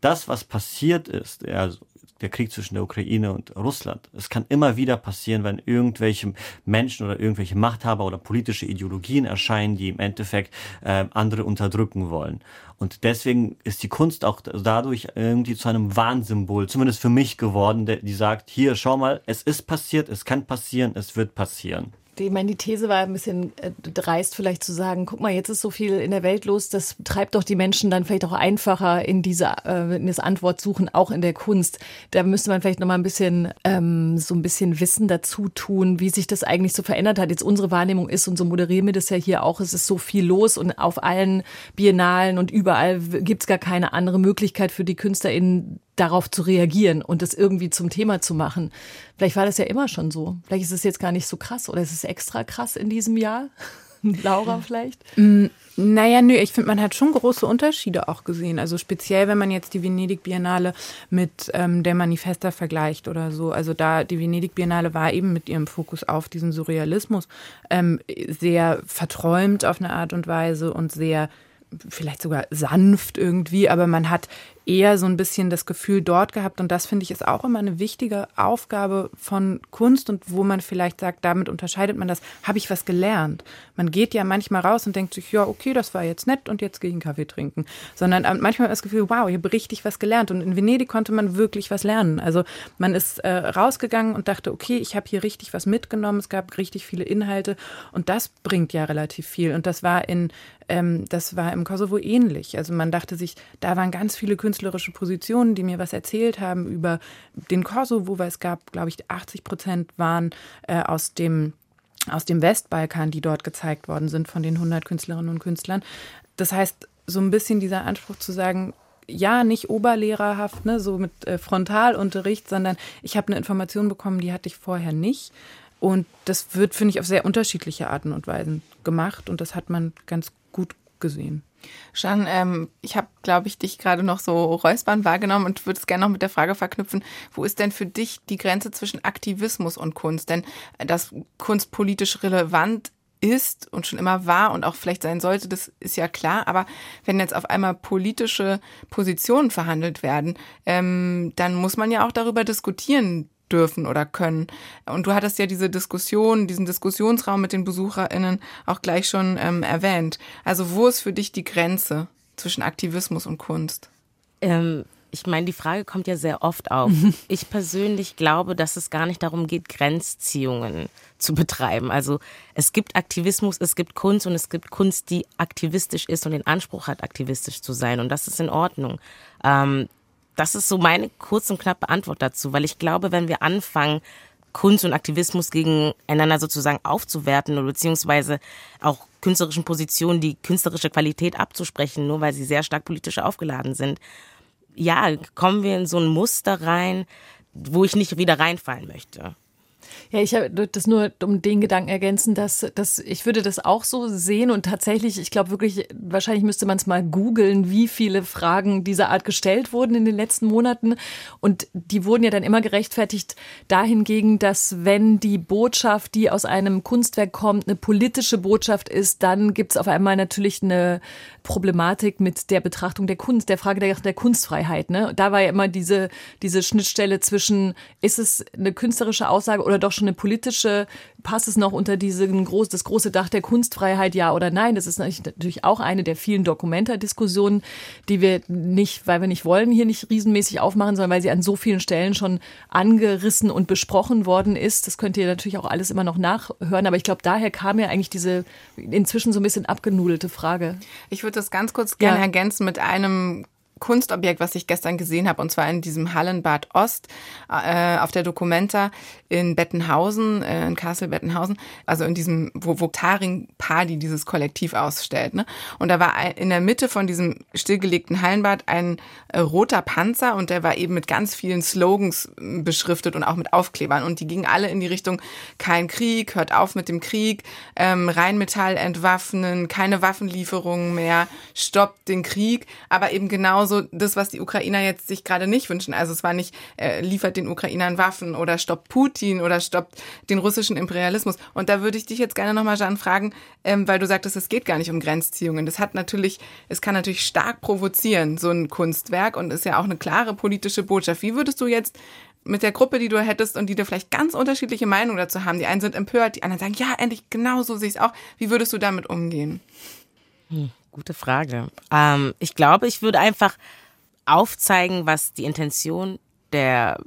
Das, was passiert ist, also der Krieg zwischen der Ukraine und Russland. Es kann immer wieder passieren, wenn irgendwelche Menschen oder irgendwelche Machthaber oder politische Ideologien erscheinen, die im Endeffekt äh, andere unterdrücken wollen. Und deswegen ist die Kunst auch dadurch irgendwie zu einem Warnsymbol, zumindest für mich geworden, der, die sagt, hier, schau mal, es ist passiert, es kann passieren, es wird passieren ich meine, die These war ein bisschen äh, dreist, vielleicht zu sagen, guck mal, jetzt ist so viel in der Welt los, das treibt doch die Menschen dann vielleicht auch einfacher in diese äh, in das Antwort suchen, auch in der Kunst. Da müsste man vielleicht noch mal ein bisschen ähm, so ein bisschen Wissen dazu tun, wie sich das eigentlich so verändert hat. Jetzt unsere Wahrnehmung ist und so moderieren wir das ja hier auch. Es ist so viel los und auf allen Biennalen und überall gibt's gar keine andere Möglichkeit für die KünstlerInnen darauf zu reagieren und das irgendwie zum Thema zu machen. Vielleicht war das ja immer schon so. Vielleicht ist es jetzt gar nicht so krass oder ist es extra krass in diesem Jahr? [LAUGHS] Laura vielleicht? Mm, naja, nö, ich finde, man hat schon große Unterschiede auch gesehen. Also speziell, wenn man jetzt die Venedig Biennale mit ähm, der Manifesta vergleicht oder so. Also da, die Venedig Biennale war eben mit ihrem Fokus auf diesen Surrealismus ähm, sehr verträumt auf eine Art und Weise und sehr vielleicht sogar sanft irgendwie, aber man hat eher so ein bisschen das Gefühl dort gehabt. Und das finde ich ist auch immer eine wichtige Aufgabe von Kunst und wo man vielleicht sagt, damit unterscheidet man das, habe ich was gelernt. Man geht ja manchmal raus und denkt sich, ja, okay, das war jetzt nett und jetzt gehe ich einen Kaffee trinken. Sondern ähm, manchmal das Gefühl, wow, ich habe richtig was gelernt. Und in Venedig konnte man wirklich was lernen. Also man ist äh, rausgegangen und dachte, okay, ich habe hier richtig was mitgenommen. Es gab richtig viele Inhalte und das bringt ja relativ viel. Und das war in, ähm, das war im Kosovo ähnlich. Also man dachte sich, da waren ganz viele Künstler künstlerische Positionen, die mir was erzählt haben über den Kosovo, weil es gab, glaube ich, 80 Prozent waren äh, aus dem aus dem Westbalkan, die dort gezeigt worden sind von den 100 Künstlerinnen und Künstlern. Das heißt, so ein bisschen dieser Anspruch zu sagen, ja, nicht oberlehrerhaft, ne, so mit äh, Frontalunterricht, sondern ich habe eine Information bekommen, die hatte ich vorher nicht. Und das wird, finde ich, auf sehr unterschiedliche Arten und Weisen gemacht und das hat man ganz gut gesehen. Jean, ähm, ich habe, glaube ich, dich gerade noch so räuspern wahrgenommen und würde es gerne noch mit der Frage verknüpfen, wo ist denn für dich die Grenze zwischen Aktivismus und Kunst? Denn äh, dass Kunst politisch relevant ist und schon immer war und auch vielleicht sein sollte, das ist ja klar. Aber wenn jetzt auf einmal politische Positionen verhandelt werden, ähm, dann muss man ja auch darüber diskutieren, dürfen oder können. Und du hattest ja diese Diskussion, diesen Diskussionsraum mit den BesucherInnen auch gleich schon ähm, erwähnt. Also wo ist für dich die Grenze zwischen Aktivismus und Kunst? Ähm, ich meine, die Frage kommt ja sehr oft auf. [LAUGHS] Ich persönlich glaube, dass es gar nicht darum geht, Grenzziehungen zu betreiben. Also es gibt Aktivismus, es gibt Kunst und es gibt Kunst, die aktivistisch ist und den Anspruch hat, aktivistisch zu sein. Und das ist in Ordnung. Ähm, das ist so meine kurz und knappe Antwort dazu, weil ich glaube, wenn wir anfangen, Kunst und Aktivismus gegeneinander sozusagen aufzuwerten oder beziehungsweise auch künstlerischen Positionen die künstlerische Qualität abzusprechen, nur weil sie sehr stark politisch aufgeladen sind. Ja, kommen wir in so ein Muster rein, wo ich nicht wieder reinfallen möchte. Ja, ich habe das nur um den Gedanken ergänzen, dass, dass ich würde das auch so sehen und tatsächlich, ich glaube wirklich, wahrscheinlich müsste man es mal googeln, wie viele Fragen dieser Art gestellt wurden in den letzten Monaten. Und die wurden ja dann immer gerechtfertigt dahingegen, dass wenn die Botschaft, die aus einem Kunstwerk kommt, eine politische Botschaft ist, dann gibt es auf einmal natürlich eine Problematik mit der Betrachtung der Kunst, der Frage der, der Kunstfreiheit. Ne? Da war ja immer diese, diese Schnittstelle zwischen, ist es eine künstlerische Aussage oder doch schon eine politische, passt es noch unter diesen groß, das große Dach der Kunstfreiheit, ja oder nein? Das ist natürlich auch eine der vielen Dokumenta-Diskussionen, die wir nicht, weil wir nicht wollen, hier nicht riesenmäßig aufmachen, sondern weil sie an so vielen Stellen schon angerissen und besprochen worden ist. Das könnt ihr natürlich auch alles immer noch nachhören, aber ich glaube, daher kam ja eigentlich diese inzwischen so ein bisschen abgenudelte Frage. Ich würde das ganz kurz gerne ja. ergänzen mit einem Kunstobjekt, was ich gestern gesehen habe, und zwar in diesem Hallenbad Ost äh, auf der Documenta in Bettenhausen, äh, in Kassel Bettenhausen, also in diesem, wo, wo Taring Padi dieses Kollektiv ausstellt. Ne? Und da war in der Mitte von diesem stillgelegten Hallenbad ein äh, roter Panzer und der war eben mit ganz vielen Slogans äh, beschriftet und auch mit Aufklebern. Und die gingen alle in die Richtung kein Krieg, hört auf mit dem Krieg, ähm, Rheinmetall entwaffnen, keine Waffenlieferungen mehr, stoppt den Krieg, aber eben genau genauso das, was die Ukrainer jetzt sich gerade nicht wünschen. Also es war nicht, äh, liefert den Ukrainern Waffen oder stoppt Putin oder stoppt den russischen Imperialismus. Und da würde ich dich jetzt gerne nochmal, Jean, fragen, ähm, weil du sagtest, es geht gar nicht um Grenzziehungen. Das hat natürlich, es kann natürlich stark provozieren, so ein Kunstwerk und ist ja auch eine klare politische Botschaft. Wie würdest du jetzt mit der Gruppe, die du hättest und die da vielleicht ganz unterschiedliche Meinungen dazu haben. Die einen sind empört, die anderen sagen, ja, endlich, genau so sehe ich es auch. Wie würdest du damit umgehen? Hm, gute Frage. Ähm, ich glaube, ich würde einfach aufzeigen, was die Intention der,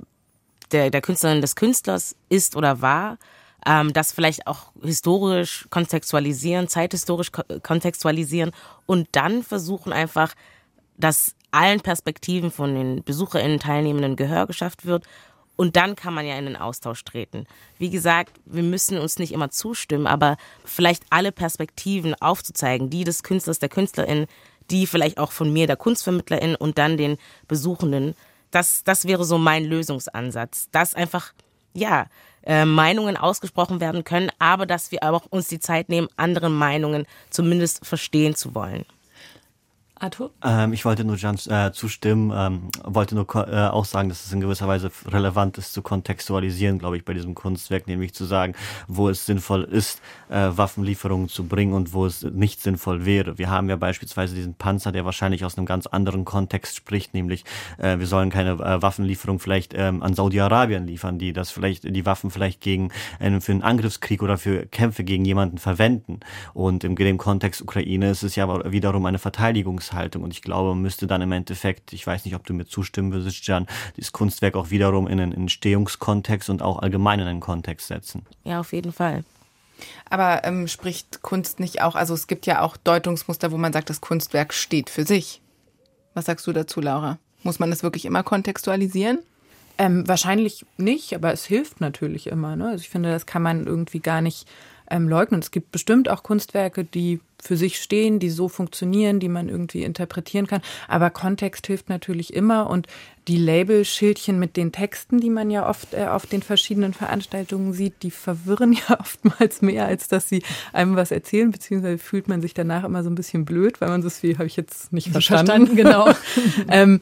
der, der Künstlerin des Künstlers ist oder war. Ähm, das vielleicht auch historisch kontextualisieren, zeithistorisch kontextualisieren und dann versuchen einfach, dass allen Perspektiven von den BesucherInnen, Teilnehmenden Gehör geschafft wird. Und dann kann man ja in den Austausch treten. Wie gesagt, wir müssen uns nicht immer zustimmen, aber vielleicht alle Perspektiven aufzuzeigen, die des Künstlers, der Künstlerin, die vielleicht auch von mir, der Kunstvermittlerin und dann den Besuchenden. Das, das wäre so mein Lösungsansatz. Dass einfach, ja, äh, Meinungen ausgesprochen werden können, aber dass wir auch uns die Zeit nehmen, andere Meinungen zumindest verstehen zu wollen. Arthur? Ähm, ich wollte nur Jan äh, zustimmen, ähm, wollte nur äh, auch sagen, dass es in gewisser Weise relevant ist zu kontextualisieren, glaube ich, bei diesem Kunstwerk, nämlich zu sagen, wo es sinnvoll ist, äh, Waffenlieferungen zu bringen und wo es nicht sinnvoll wäre. Wir haben ja beispielsweise diesen Panzer, der wahrscheinlich aus einem ganz anderen Kontext spricht, nämlich äh, wir sollen keine äh, Waffenlieferung vielleicht ähm, an Saudi-Arabien liefern, die das vielleicht, die Waffen vielleicht gegen einen, für einen Angriffskrieg oder für Kämpfe gegen jemanden verwenden. Und im, dem Kontext Ukraine ist es ja wiederum eine Verteidigungs Erwartungshaltung. Und ich glaube, man müsste dann im Endeffekt, ich weiß nicht, ob du mir zustimmen würdest, Jan, dieses Kunstwerk auch wiederum in einen Entstehungskontext und auch allgemein in einen Kontext setzen. Ja, auf jeden Fall. Aber ähm, spricht Kunst nicht auch, also es gibt ja auch Deutungsmuster, wo man sagt, das Kunstwerk steht für sich. Was sagst du dazu, Laura? Muss man das wirklich immer kontextualisieren? Ähm, wahrscheinlich nicht, aber es hilft natürlich immer. Ne? Also ich finde, das kann man irgendwie gar nicht ähm, leugnen. Es gibt bestimmt auch Kunstwerke, die für sich stehen, die so funktionieren, die man irgendwie interpretieren kann. Aber Kontext hilft natürlich immer und die Labelschildchen mit den Texten, die man ja oft äh, auf den verschiedenen Veranstaltungen sieht, die verwirren [LAUGHS] ja oftmals mehr, als dass sie einem was erzählen, beziehungsweise fühlt man sich danach immer so ein bisschen blöd, weil man so viel habe ich jetzt nicht verstanden. verstanden genau. [LAUGHS] ähm,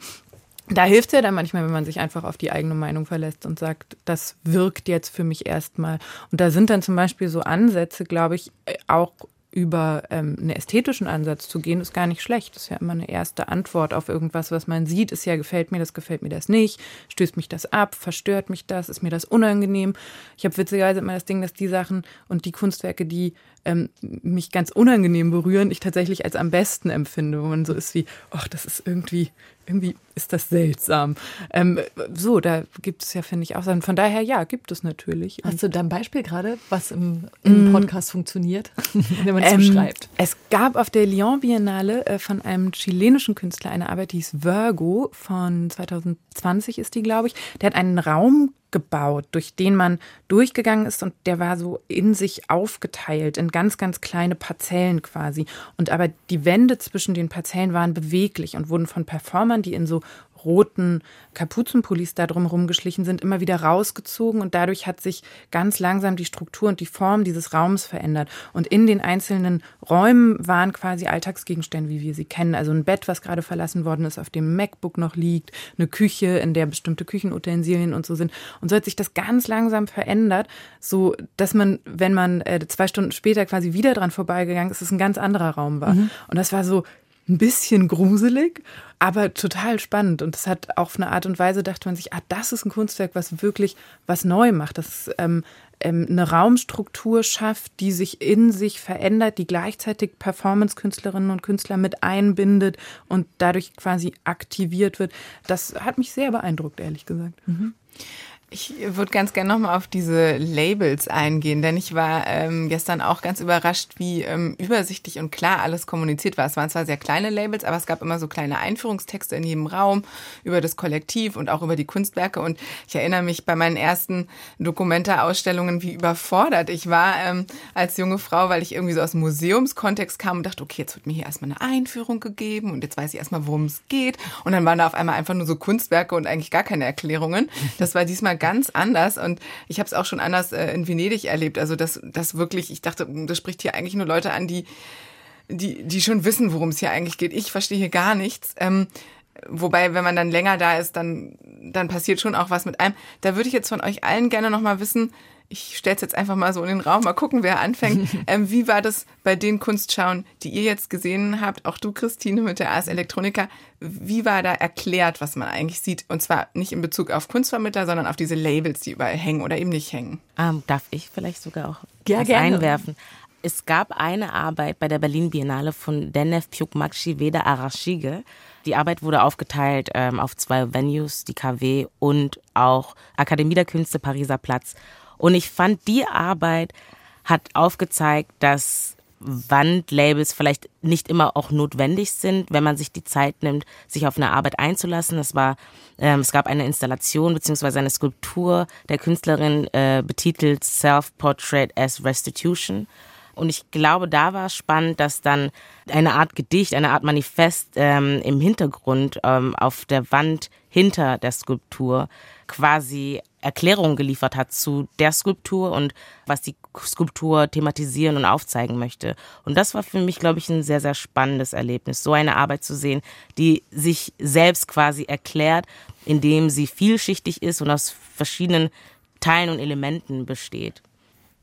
da hilft es ja dann manchmal, wenn man sich einfach auf die eigene Meinung verlässt und sagt, das wirkt jetzt für mich erstmal. Und da sind dann zum Beispiel so Ansätze, glaube ich, auch über ähm, einen ästhetischen Ansatz zu gehen, ist gar nicht schlecht. Das ist ja immer eine erste Antwort auf irgendwas, was man sieht. Ist ja, gefällt mir das, gefällt mir das nicht, stößt mich das ab, verstört mich das, ist mir das unangenehm. Ich habe witzigerweise immer das Ding, dass die Sachen und die Kunstwerke, die ähm, mich ganz unangenehm berühren, ich tatsächlich als am besten empfinde, wo man so ist wie, ach, das ist irgendwie, irgendwie ist das seltsam. Ähm, so, da gibt es ja, finde ich, auch Sachen. Von daher, ja, gibt es natürlich. Hast du da ein Beispiel gerade, was im, im mm. Podcast funktioniert, [LAUGHS] wenn man es ähm, beschreibt? Es gab auf der Lyon Biennale äh, von einem chilenischen Künstler eine Arbeit, die hieß Virgo, von 2020 ist die, glaube ich. Der hat einen Raum gebaut, durch den man durchgegangen ist und der war so in sich aufgeteilt in ganz, ganz kleine Parzellen quasi. Und aber die Wände zwischen den Parzellen waren beweglich und wurden von Performern, die in so roten Kapuzenpullis da drumherum geschlichen sind, immer wieder rausgezogen und dadurch hat sich ganz langsam die Struktur und die Form dieses Raums verändert. Und in den einzelnen Räumen waren quasi Alltagsgegenstände, wie wir sie kennen. Also ein Bett, was gerade verlassen worden ist, auf dem MacBook noch liegt, eine Küche, in der bestimmte Küchenutensilien und so sind. Und so hat sich das ganz langsam verändert, so dass man, wenn man äh, zwei Stunden später quasi wieder dran vorbeigegangen ist, es ein ganz anderer Raum war. Mhm. Und das war so ein bisschen gruselig, aber total spannend. Und das hat auf eine Art und Weise, dachte man sich, ah, das ist ein Kunstwerk, was wirklich was neu macht, das ähm, ähm, eine Raumstruktur schafft, die sich in sich verändert, die gleichzeitig Performance-Künstlerinnen und Künstler mit einbindet und dadurch quasi aktiviert wird. Das hat mich sehr beeindruckt, ehrlich gesagt. Mhm. Ich würde ganz gerne nochmal auf diese Labels eingehen, denn ich war ähm, gestern auch ganz überrascht, wie ähm, übersichtlich und klar alles kommuniziert war. Es waren zwar sehr kleine Labels, aber es gab immer so kleine Einführungstexte in jedem Raum über das Kollektiv und auch über die Kunstwerke. Und ich erinnere mich bei meinen ersten Dokumenta-Ausstellungen, wie überfordert ich war ähm, als junge Frau, weil ich irgendwie so aus dem Museumskontext kam und dachte, okay, jetzt wird mir hier erstmal eine Einführung gegeben und jetzt weiß ich erstmal, worum es geht. Und dann waren da auf einmal einfach nur so Kunstwerke und eigentlich gar keine Erklärungen. Das war diesmal ganz anders und ich habe es auch schon anders äh, in Venedig erlebt. Also das, das wirklich, ich dachte, das spricht hier eigentlich nur Leute an, die, die, die schon wissen, worum es hier eigentlich geht. Ich verstehe hier gar nichts. Ähm, Wobei, wenn man dann länger da ist, dann, dann passiert schon auch was mit einem. Da würde ich jetzt von euch allen gerne nochmal wissen, ich stelle es jetzt einfach mal so in den Raum, mal gucken, wer anfängt. [LAUGHS] ähm, wie war das bei den Kunstschauen, die ihr jetzt gesehen habt, auch du, Christine, mit der Ars Electronica? Wie war da erklärt, was man eigentlich sieht? Und zwar nicht in Bezug auf Kunstvermittler, sondern auf diese Labels, die überall hängen oder eben nicht hängen. Ähm, darf ich vielleicht sogar auch ja, was gerne. einwerfen? Es gab eine Arbeit bei der Berlin Biennale von Denef Pyukmakshi Veda Arashige. Die Arbeit wurde aufgeteilt ähm, auf zwei Venues, die KW und auch Akademie der Künste Pariser Platz. Und ich fand, die Arbeit hat aufgezeigt, dass Wandlabels vielleicht nicht immer auch notwendig sind, wenn man sich die Zeit nimmt, sich auf eine Arbeit einzulassen. Es war, ähm, es gab eine Installation beziehungsweise eine Skulptur der Künstlerin äh, betitelt Self Portrait as Restitution. Und ich glaube, da war es spannend, dass dann eine Art Gedicht, eine Art Manifest ähm, im Hintergrund ähm, auf der Wand hinter der Skulptur quasi Erklärungen geliefert hat zu der Skulptur und was die Skulptur thematisieren und aufzeigen möchte. Und das war für mich, glaube ich, ein sehr, sehr spannendes Erlebnis, so eine Arbeit zu sehen, die sich selbst quasi erklärt, indem sie vielschichtig ist und aus verschiedenen Teilen und Elementen besteht.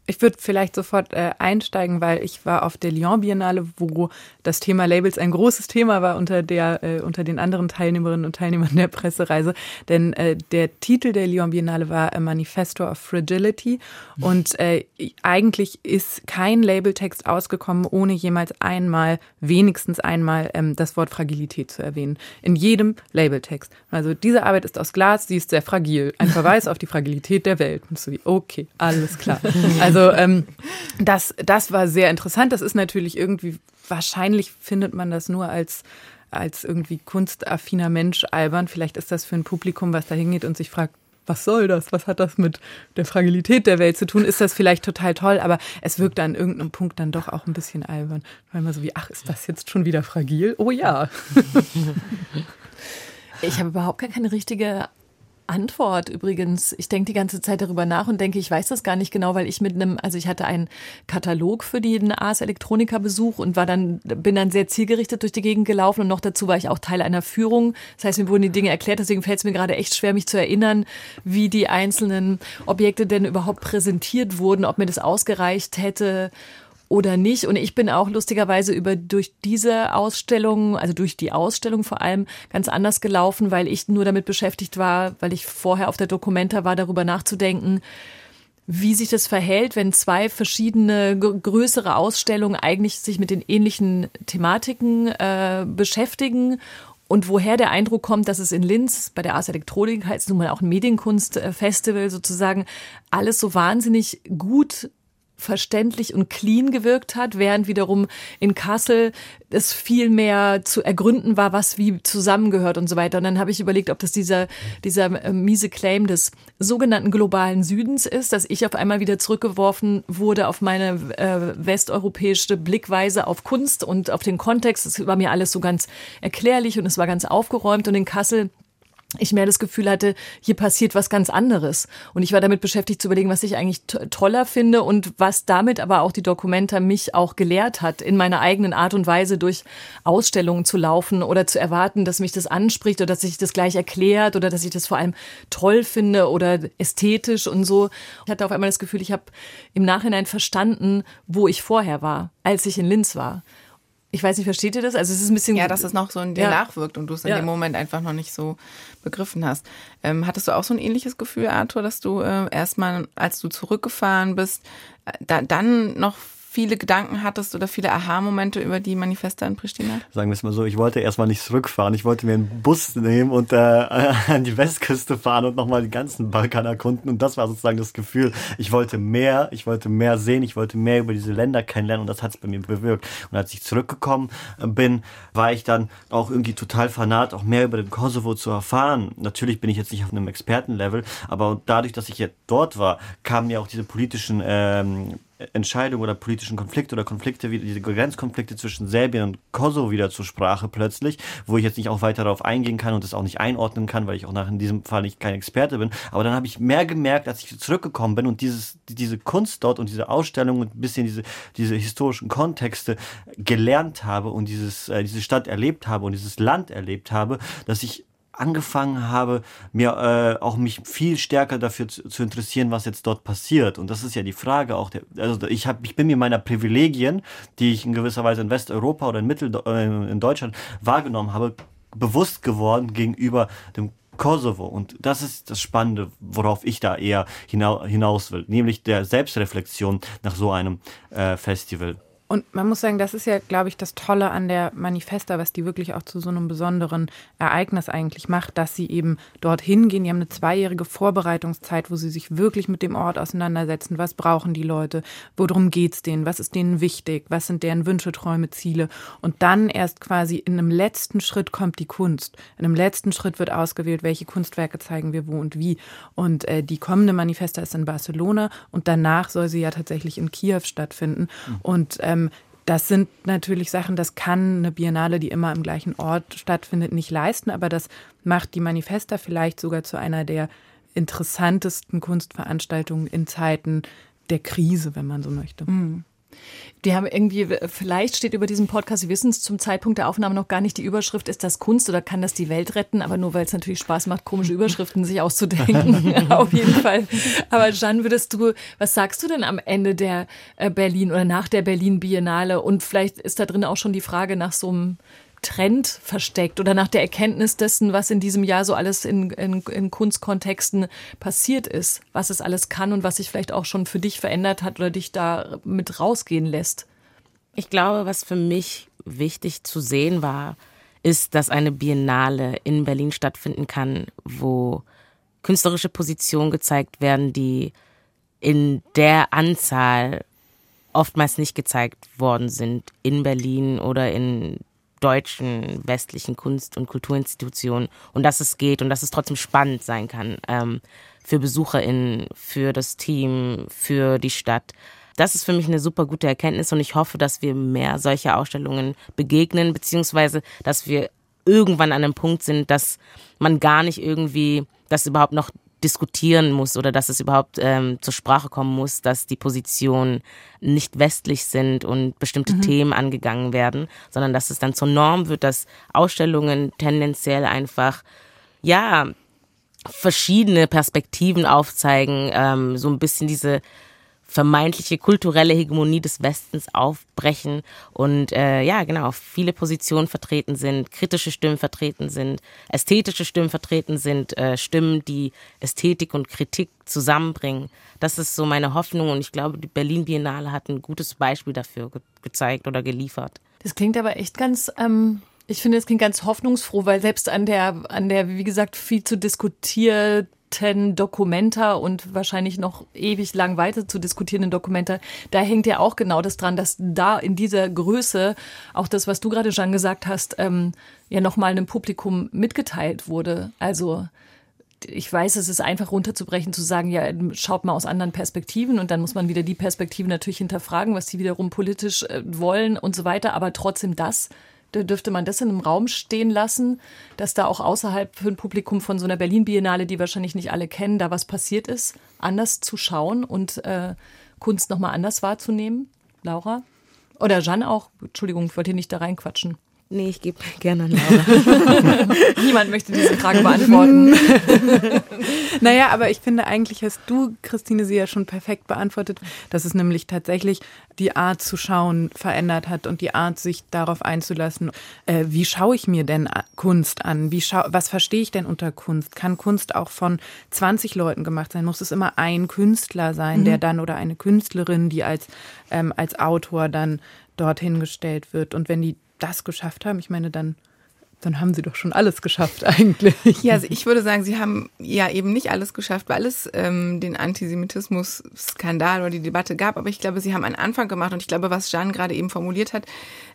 Ich würde vielleicht sofort äh, einsteigen, weil ich war auf der Lyon Biennale, wo das Thema Labels ein großes Thema war unter der äh, unter den anderen Teilnehmerinnen und Teilnehmern der Pressereise. Denn äh, der Titel der Lyon Biennale war A Manifesto of Fragility und äh, eigentlich ist kein Labeltext ausgekommen, ohne jemals einmal wenigstens einmal ähm, das Wort Fragilität zu erwähnen in jedem Labeltext. Also diese Arbeit ist aus Glas, sie ist sehr fragil. Ein Verweis [LAUGHS] auf die Fragilität der Welt. Und so wie okay, alles klar. [LAUGHS] Also also ähm, das, das war sehr interessant. Das ist natürlich irgendwie, wahrscheinlich findet man das nur als, als irgendwie kunstaffiner Mensch albern. Vielleicht ist das für ein Publikum, was da hingeht und sich fragt, was soll das? Was hat das mit der Fragilität der Welt zu tun? Ist das vielleicht total toll, aber es wirkt an irgendeinem Punkt dann doch auch ein bisschen albern. Weil man so wie, ach, ist das jetzt schon wieder fragil? Oh ja. Ich habe überhaupt gar keine richtige Antwort übrigens. Ich denke die ganze Zeit darüber nach und denke, ich weiß das gar nicht genau, weil ich mit einem, also ich hatte einen Katalog für den Ars Electronica Besuch und war dann, bin dann sehr zielgerichtet durch die Gegend gelaufen und noch dazu war ich auch Teil einer Führung. Das heißt, mir wurden die Dinge erklärt, deswegen fällt es mir gerade echt schwer, mich zu erinnern, wie die einzelnen Objekte denn überhaupt präsentiert wurden, ob mir das ausgereicht hätte oder nicht. Und ich bin auch lustigerweise über durch diese Ausstellung, also durch die Ausstellung vor allem, ganz anders gelaufen, weil ich nur damit beschäftigt war, weil ich vorher auf der Dokumenta war, darüber nachzudenken, wie sich das verhält, wenn zwei verschiedene größere Ausstellungen eigentlich sich mit den ähnlichen Thematiken äh, beschäftigen und woher der Eindruck kommt, dass es in Linz bei der Ars Elektronik, heißt nun mal auch ein Medienkunstfestival sozusagen, alles so wahnsinnig gut verständlich und clean gewirkt hat, während wiederum in Kassel es viel mehr zu ergründen war, was wie zusammengehört und so weiter. Und dann habe ich überlegt, ob das dieser, dieser äh, miese Claim des sogenannten globalen Südens ist, dass ich auf einmal wieder zurückgeworfen wurde auf meine äh, westeuropäische Blickweise auf Kunst und auf den Kontext. Es war mir alles so ganz erklärlich und es war ganz aufgeräumt. Und in Kassel ich mehr das Gefühl hatte, hier passiert was ganz anderes. Und ich war damit beschäftigt zu überlegen, was ich eigentlich toller finde und was damit aber auch die Dokumenta mich auch gelehrt hat, in meiner eigenen Art und Weise durch Ausstellungen zu laufen oder zu erwarten, dass mich das anspricht oder dass sich das gleich erklärt oder dass ich das vor allem toll finde oder ästhetisch und so. Ich hatte auf einmal das Gefühl, ich habe im Nachhinein verstanden, wo ich vorher war, als ich in Linz war. Ich weiß nicht, versteht ihr das? Also es ist ein bisschen. Ja, dass es noch so in dir ja. nachwirkt und du es in ja. dem Moment einfach noch nicht so begriffen hast. Ähm, hattest du auch so ein ähnliches Gefühl, Arthur, dass du äh, erstmal, als du zurückgefahren bist, äh, da, dann noch viele Gedanken hattest oder viele Aha-Momente über die Manifeste in Pristina? Sagen wir es mal so, ich wollte erstmal nicht zurückfahren. Ich wollte mir einen Bus nehmen und äh, [LAUGHS] an die Westküste fahren und nochmal den ganzen Balkan erkunden. Und das war sozusagen das Gefühl. Ich wollte mehr, ich wollte mehr sehen, ich wollte mehr über diese Länder kennenlernen und das hat es bei mir bewirkt. Und als ich zurückgekommen äh, bin, war ich dann auch irgendwie total fanat, auch mehr über den Kosovo zu erfahren. Natürlich bin ich jetzt nicht auf einem Expertenlevel, aber dadurch, dass ich jetzt dort war, kamen ja auch diese politischen ähm, Entscheidungen oder politischen Konflikte oder Konflikte, wie diese Grenzkonflikte zwischen Serbien und Kosovo wieder zur Sprache plötzlich, wo ich jetzt nicht auch weiter darauf eingehen kann und das auch nicht einordnen kann, weil ich auch nach in diesem Fall nicht kein Experte bin. Aber dann habe ich mehr gemerkt, als ich zurückgekommen bin und dieses, diese Kunst dort und diese Ausstellung und ein bisschen diese, diese historischen Kontexte gelernt habe und dieses, äh, diese Stadt erlebt habe und dieses Land erlebt habe, dass ich angefangen habe, mir äh, auch mich viel stärker dafür zu, zu, interessieren, was jetzt dort passiert. Und das ist ja die Frage auch. Der, also ich habe, ich bin mir meiner Privilegien, die ich in gewisser Weise in Westeuropa oder in Mittel äh, in Deutschland wahrgenommen habe, bewusst geworden gegenüber dem Kosovo. Und das ist das Spannende, worauf ich da eher hinaus will, nämlich der Selbstreflexion nach so einem äh, Festival. Und man muss sagen, das ist ja, glaube ich, das Tolle an der Manifesta, was die wirklich auch zu so einem besonderen Ereignis eigentlich macht, dass sie eben dorthin gehen. Die haben eine zweijährige Vorbereitungszeit, wo sie sich wirklich mit dem Ort auseinandersetzen. Was brauchen die Leute? Worum geht es denen? Was ist denen wichtig? Was sind deren Wünsche, Träume, Ziele? Und dann erst quasi in einem letzten Schritt kommt die Kunst. In einem letzten Schritt wird ausgewählt, welche Kunstwerke zeigen wir wo und wie. Und äh, die kommende Manifesta ist in Barcelona und danach soll sie ja tatsächlich in Kiew stattfinden. Mhm. Und ähm, das sind natürlich Sachen, das kann eine Biennale, die immer am gleichen Ort stattfindet, nicht leisten, aber das macht die Manifesta vielleicht sogar zu einer der interessantesten Kunstveranstaltungen in Zeiten der Krise, wenn man so möchte. Mhm. Die haben irgendwie, vielleicht steht über diesem Podcast, Sie wissen es zum Zeitpunkt der Aufnahme noch gar nicht, die Überschrift, ist das Kunst oder kann das die Welt retten? Aber nur weil es natürlich Spaß macht, komische [LAUGHS] Überschriften sich auszudenken. [LAUGHS] Auf jeden Fall. Aber Jeanne, würdest du, was sagst du denn am Ende der äh, Berlin oder nach der Berlin Biennale? Und vielleicht ist da drin auch schon die Frage nach so einem Trend versteckt oder nach der Erkenntnis dessen, was in diesem Jahr so alles in, in, in Kunstkontexten passiert ist, was es alles kann und was sich vielleicht auch schon für dich verändert hat oder dich da mit rausgehen lässt? Ich glaube, was für mich wichtig zu sehen war, ist, dass eine Biennale in Berlin stattfinden kann, wo künstlerische Positionen gezeigt werden, die in der Anzahl oftmals nicht gezeigt worden sind in Berlin oder in deutschen westlichen Kunst- und Kulturinstitutionen und dass es geht und dass es trotzdem spannend sein kann ähm, für BesucherInnen, für das Team, für die Stadt. Das ist für mich eine super gute Erkenntnis und ich hoffe, dass wir mehr solcher Ausstellungen begegnen, beziehungsweise dass wir irgendwann an einem Punkt sind, dass man gar nicht irgendwie das überhaupt noch diskutieren muss oder dass es überhaupt ähm, zur Sprache kommen muss, dass die Positionen nicht westlich sind und bestimmte mhm. Themen angegangen werden, sondern dass es dann zur Norm wird, dass Ausstellungen tendenziell einfach, ja, verschiedene Perspektiven aufzeigen, ähm, so ein bisschen diese vermeintliche kulturelle Hegemonie des Westens aufbrechen und äh, ja, genau, viele Positionen vertreten sind, kritische Stimmen vertreten sind, ästhetische Stimmen vertreten sind, äh, Stimmen, die Ästhetik und Kritik zusammenbringen. Das ist so meine Hoffnung und ich glaube, die Berlin Biennale hat ein gutes Beispiel dafür ge gezeigt oder geliefert. Das klingt aber echt ganz ähm ich finde, es klingt ganz hoffnungsfroh, weil selbst an der, an der, wie gesagt, viel zu diskutiert Dokumenta und wahrscheinlich noch ewig lang weiter zu diskutierenden Dokumenta, da hängt ja auch genau das dran, dass da in dieser Größe auch das, was du gerade schon gesagt hast, ähm, ja nochmal einem Publikum mitgeteilt wurde. Also ich weiß, es ist einfach runterzubrechen, zu sagen, ja, schaut mal aus anderen Perspektiven und dann muss man wieder die Perspektive natürlich hinterfragen, was sie wiederum politisch äh, wollen und so weiter. Aber trotzdem das dürfte man das in einem Raum stehen lassen, dass da auch außerhalb für ein Publikum von so einer Berlin-Biennale, die wahrscheinlich nicht alle kennen, da was passiert ist, anders zu schauen und äh, Kunst nochmal anders wahrzunehmen? Laura? Oder Jeanne auch? Entschuldigung, ich wollte hier nicht da reinquatschen. Nee, ich gebe gerne an Laura. [LAUGHS] Niemand möchte diese Frage beantworten. [LAUGHS] naja, aber ich finde, eigentlich hast du, Christine, sie ja schon perfekt beantwortet, dass es nämlich tatsächlich die Art zu schauen verändert hat und die Art, sich darauf einzulassen. Äh, wie schaue ich mir denn Kunst an? Wie schau was verstehe ich denn unter Kunst? Kann Kunst auch von 20 Leuten gemacht sein? Muss es immer ein Künstler sein, mhm. der dann oder eine Künstlerin, die als, ähm, als Autor dann dorthin gestellt wird? Und wenn die das geschafft haben, ich meine, dann dann haben sie doch schon alles geschafft [LAUGHS] eigentlich. Ja, also ich würde sagen, sie haben ja eben nicht alles geschafft, weil es ähm, den Antisemitismus-Skandal oder die Debatte gab. Aber ich glaube, sie haben einen Anfang gemacht und ich glaube, was Jeanne gerade eben formuliert hat,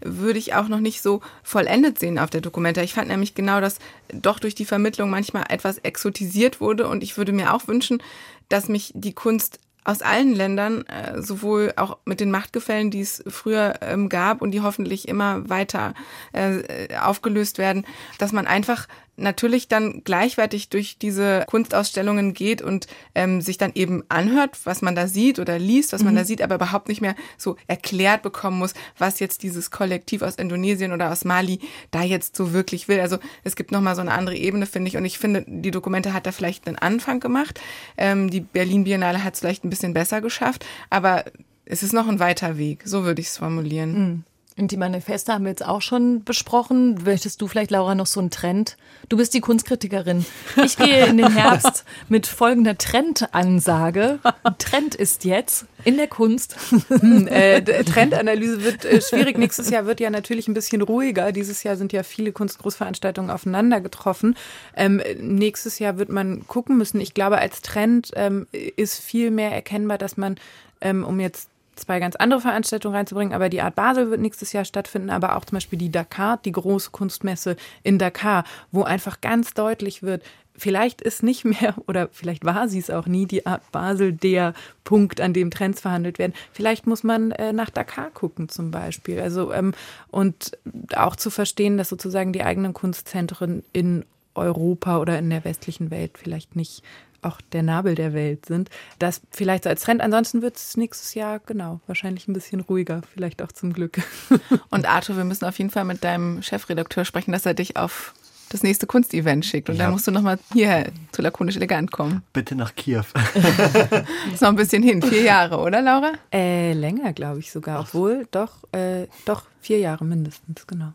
würde ich auch noch nicht so vollendet sehen auf der Dokumenta. Ich fand nämlich genau, dass doch durch die Vermittlung manchmal etwas exotisiert wurde und ich würde mir auch wünschen, dass mich die Kunst aus allen Ländern, äh, sowohl auch mit den Machtgefällen, die es früher ähm, gab und die hoffentlich immer weiter äh, aufgelöst werden, dass man einfach natürlich dann gleichwertig durch diese Kunstausstellungen geht und ähm, sich dann eben anhört, was man da sieht oder liest, was man da mhm. sieht, aber überhaupt nicht mehr so erklärt bekommen muss, was jetzt dieses Kollektiv aus Indonesien oder aus Mali da jetzt so wirklich will. Also es gibt nochmal so eine andere Ebene, finde ich. Und ich finde, die Dokumente hat da vielleicht einen Anfang gemacht. Ähm, die Berlin Biennale hat es vielleicht ein bisschen besser geschafft, aber es ist noch ein weiter Weg, so würde ich es formulieren. Mhm. Und die Manifeste haben wir jetzt auch schon besprochen. Möchtest du vielleicht, Laura, noch so einen Trend? Du bist die Kunstkritikerin. Ich gehe in den Herbst [LAUGHS] mit folgender Trendansage. Trend ist jetzt in der Kunst. Hm, äh, Trendanalyse wird äh, schwierig. Nächstes Jahr wird ja natürlich ein bisschen ruhiger. Dieses Jahr sind ja viele Kunstgroßveranstaltungen aufeinander getroffen. Ähm, nächstes Jahr wird man gucken müssen. Ich glaube, als Trend ähm, ist viel mehr erkennbar, dass man, ähm, um jetzt zwei ganz andere Veranstaltungen reinzubringen. Aber die Art Basel wird nächstes Jahr stattfinden, aber auch zum Beispiel die Dakar, die große Kunstmesse in Dakar, wo einfach ganz deutlich wird, vielleicht ist nicht mehr [LAUGHS] oder vielleicht war sie es auch nie, die Art Basel der Punkt, an dem Trends verhandelt werden. Vielleicht muss man äh, nach Dakar gucken zum Beispiel. Also ähm, und auch zu verstehen, dass sozusagen die eigenen Kunstzentren in Europa oder in der westlichen Welt vielleicht nicht auch der Nabel der Welt sind. Das vielleicht so als Trend. Ansonsten wird es nächstes Jahr, genau, wahrscheinlich ein bisschen ruhiger, vielleicht auch zum Glück. [LAUGHS] Und Arthur, wir müssen auf jeden Fall mit deinem Chefredakteur sprechen, dass er dich auf das nächste Kunstevent schickt. Und ja. dann musst du nochmal hierher zu Lakonisch Elegant kommen. Bitte nach Kiew. [LAUGHS] ist noch ein bisschen hin. Vier Jahre, oder Laura? Äh, länger, glaube ich sogar. Obwohl, doch, äh, doch, vier Jahre mindestens, genau.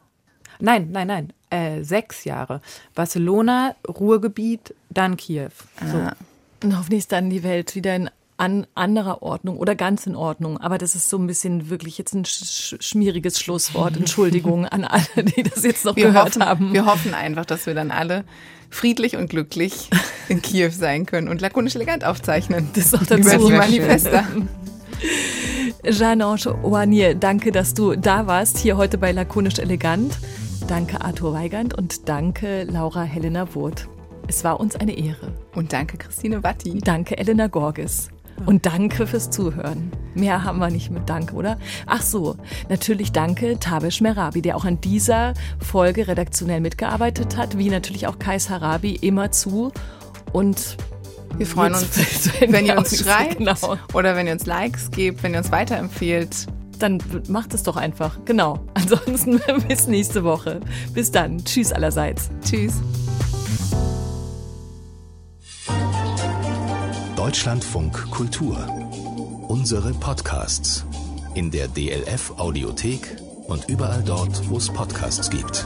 Nein, nein, nein. Äh, sechs Jahre. Barcelona, Ruhrgebiet, dann Kiew. So. Ah. Und hoffentlich ist dann die Welt wieder in an anderer Ordnung oder ganz in Ordnung. Aber das ist so ein bisschen wirklich jetzt ein sch schmieriges Schlusswort. Entschuldigung [LAUGHS] an alle, die das jetzt noch wir gehört hoffen, haben. Wir hoffen einfach, dass wir dann alle friedlich und glücklich in Kiew sein können und lakonisch elegant aufzeichnen. Das ist doch dazu. Über die Manifeste. Jeanne-Ange Oanier, danke, dass du da warst, hier heute bei Lakonisch Elegant. Danke Arthur Weigand und danke Laura Helena Wurth. Es war uns eine Ehre. Und danke Christine Watti. Danke Elena Gorges. Und danke fürs Zuhören. Mehr haben wir nicht mit Danke, oder? Ach so, natürlich danke Tabesh Merabi, der auch an dieser Folge redaktionell mitgearbeitet hat, wie natürlich auch Kais Harabi immer zu. Und wir freuen uns, [LAUGHS] wenn ihr uns schreibt [LAUGHS] genau. oder wenn ihr uns Likes gebt, wenn ihr uns weiterempfehlt dann macht es doch einfach. Genau. [LAUGHS] Ansonsten [LAUGHS] bis nächste Woche. Bis dann. Tschüss allerseits. Tschüss. Deutschlandfunk Kultur. Unsere Podcasts in der DLF Audiothek und überall dort, wo es Podcasts gibt.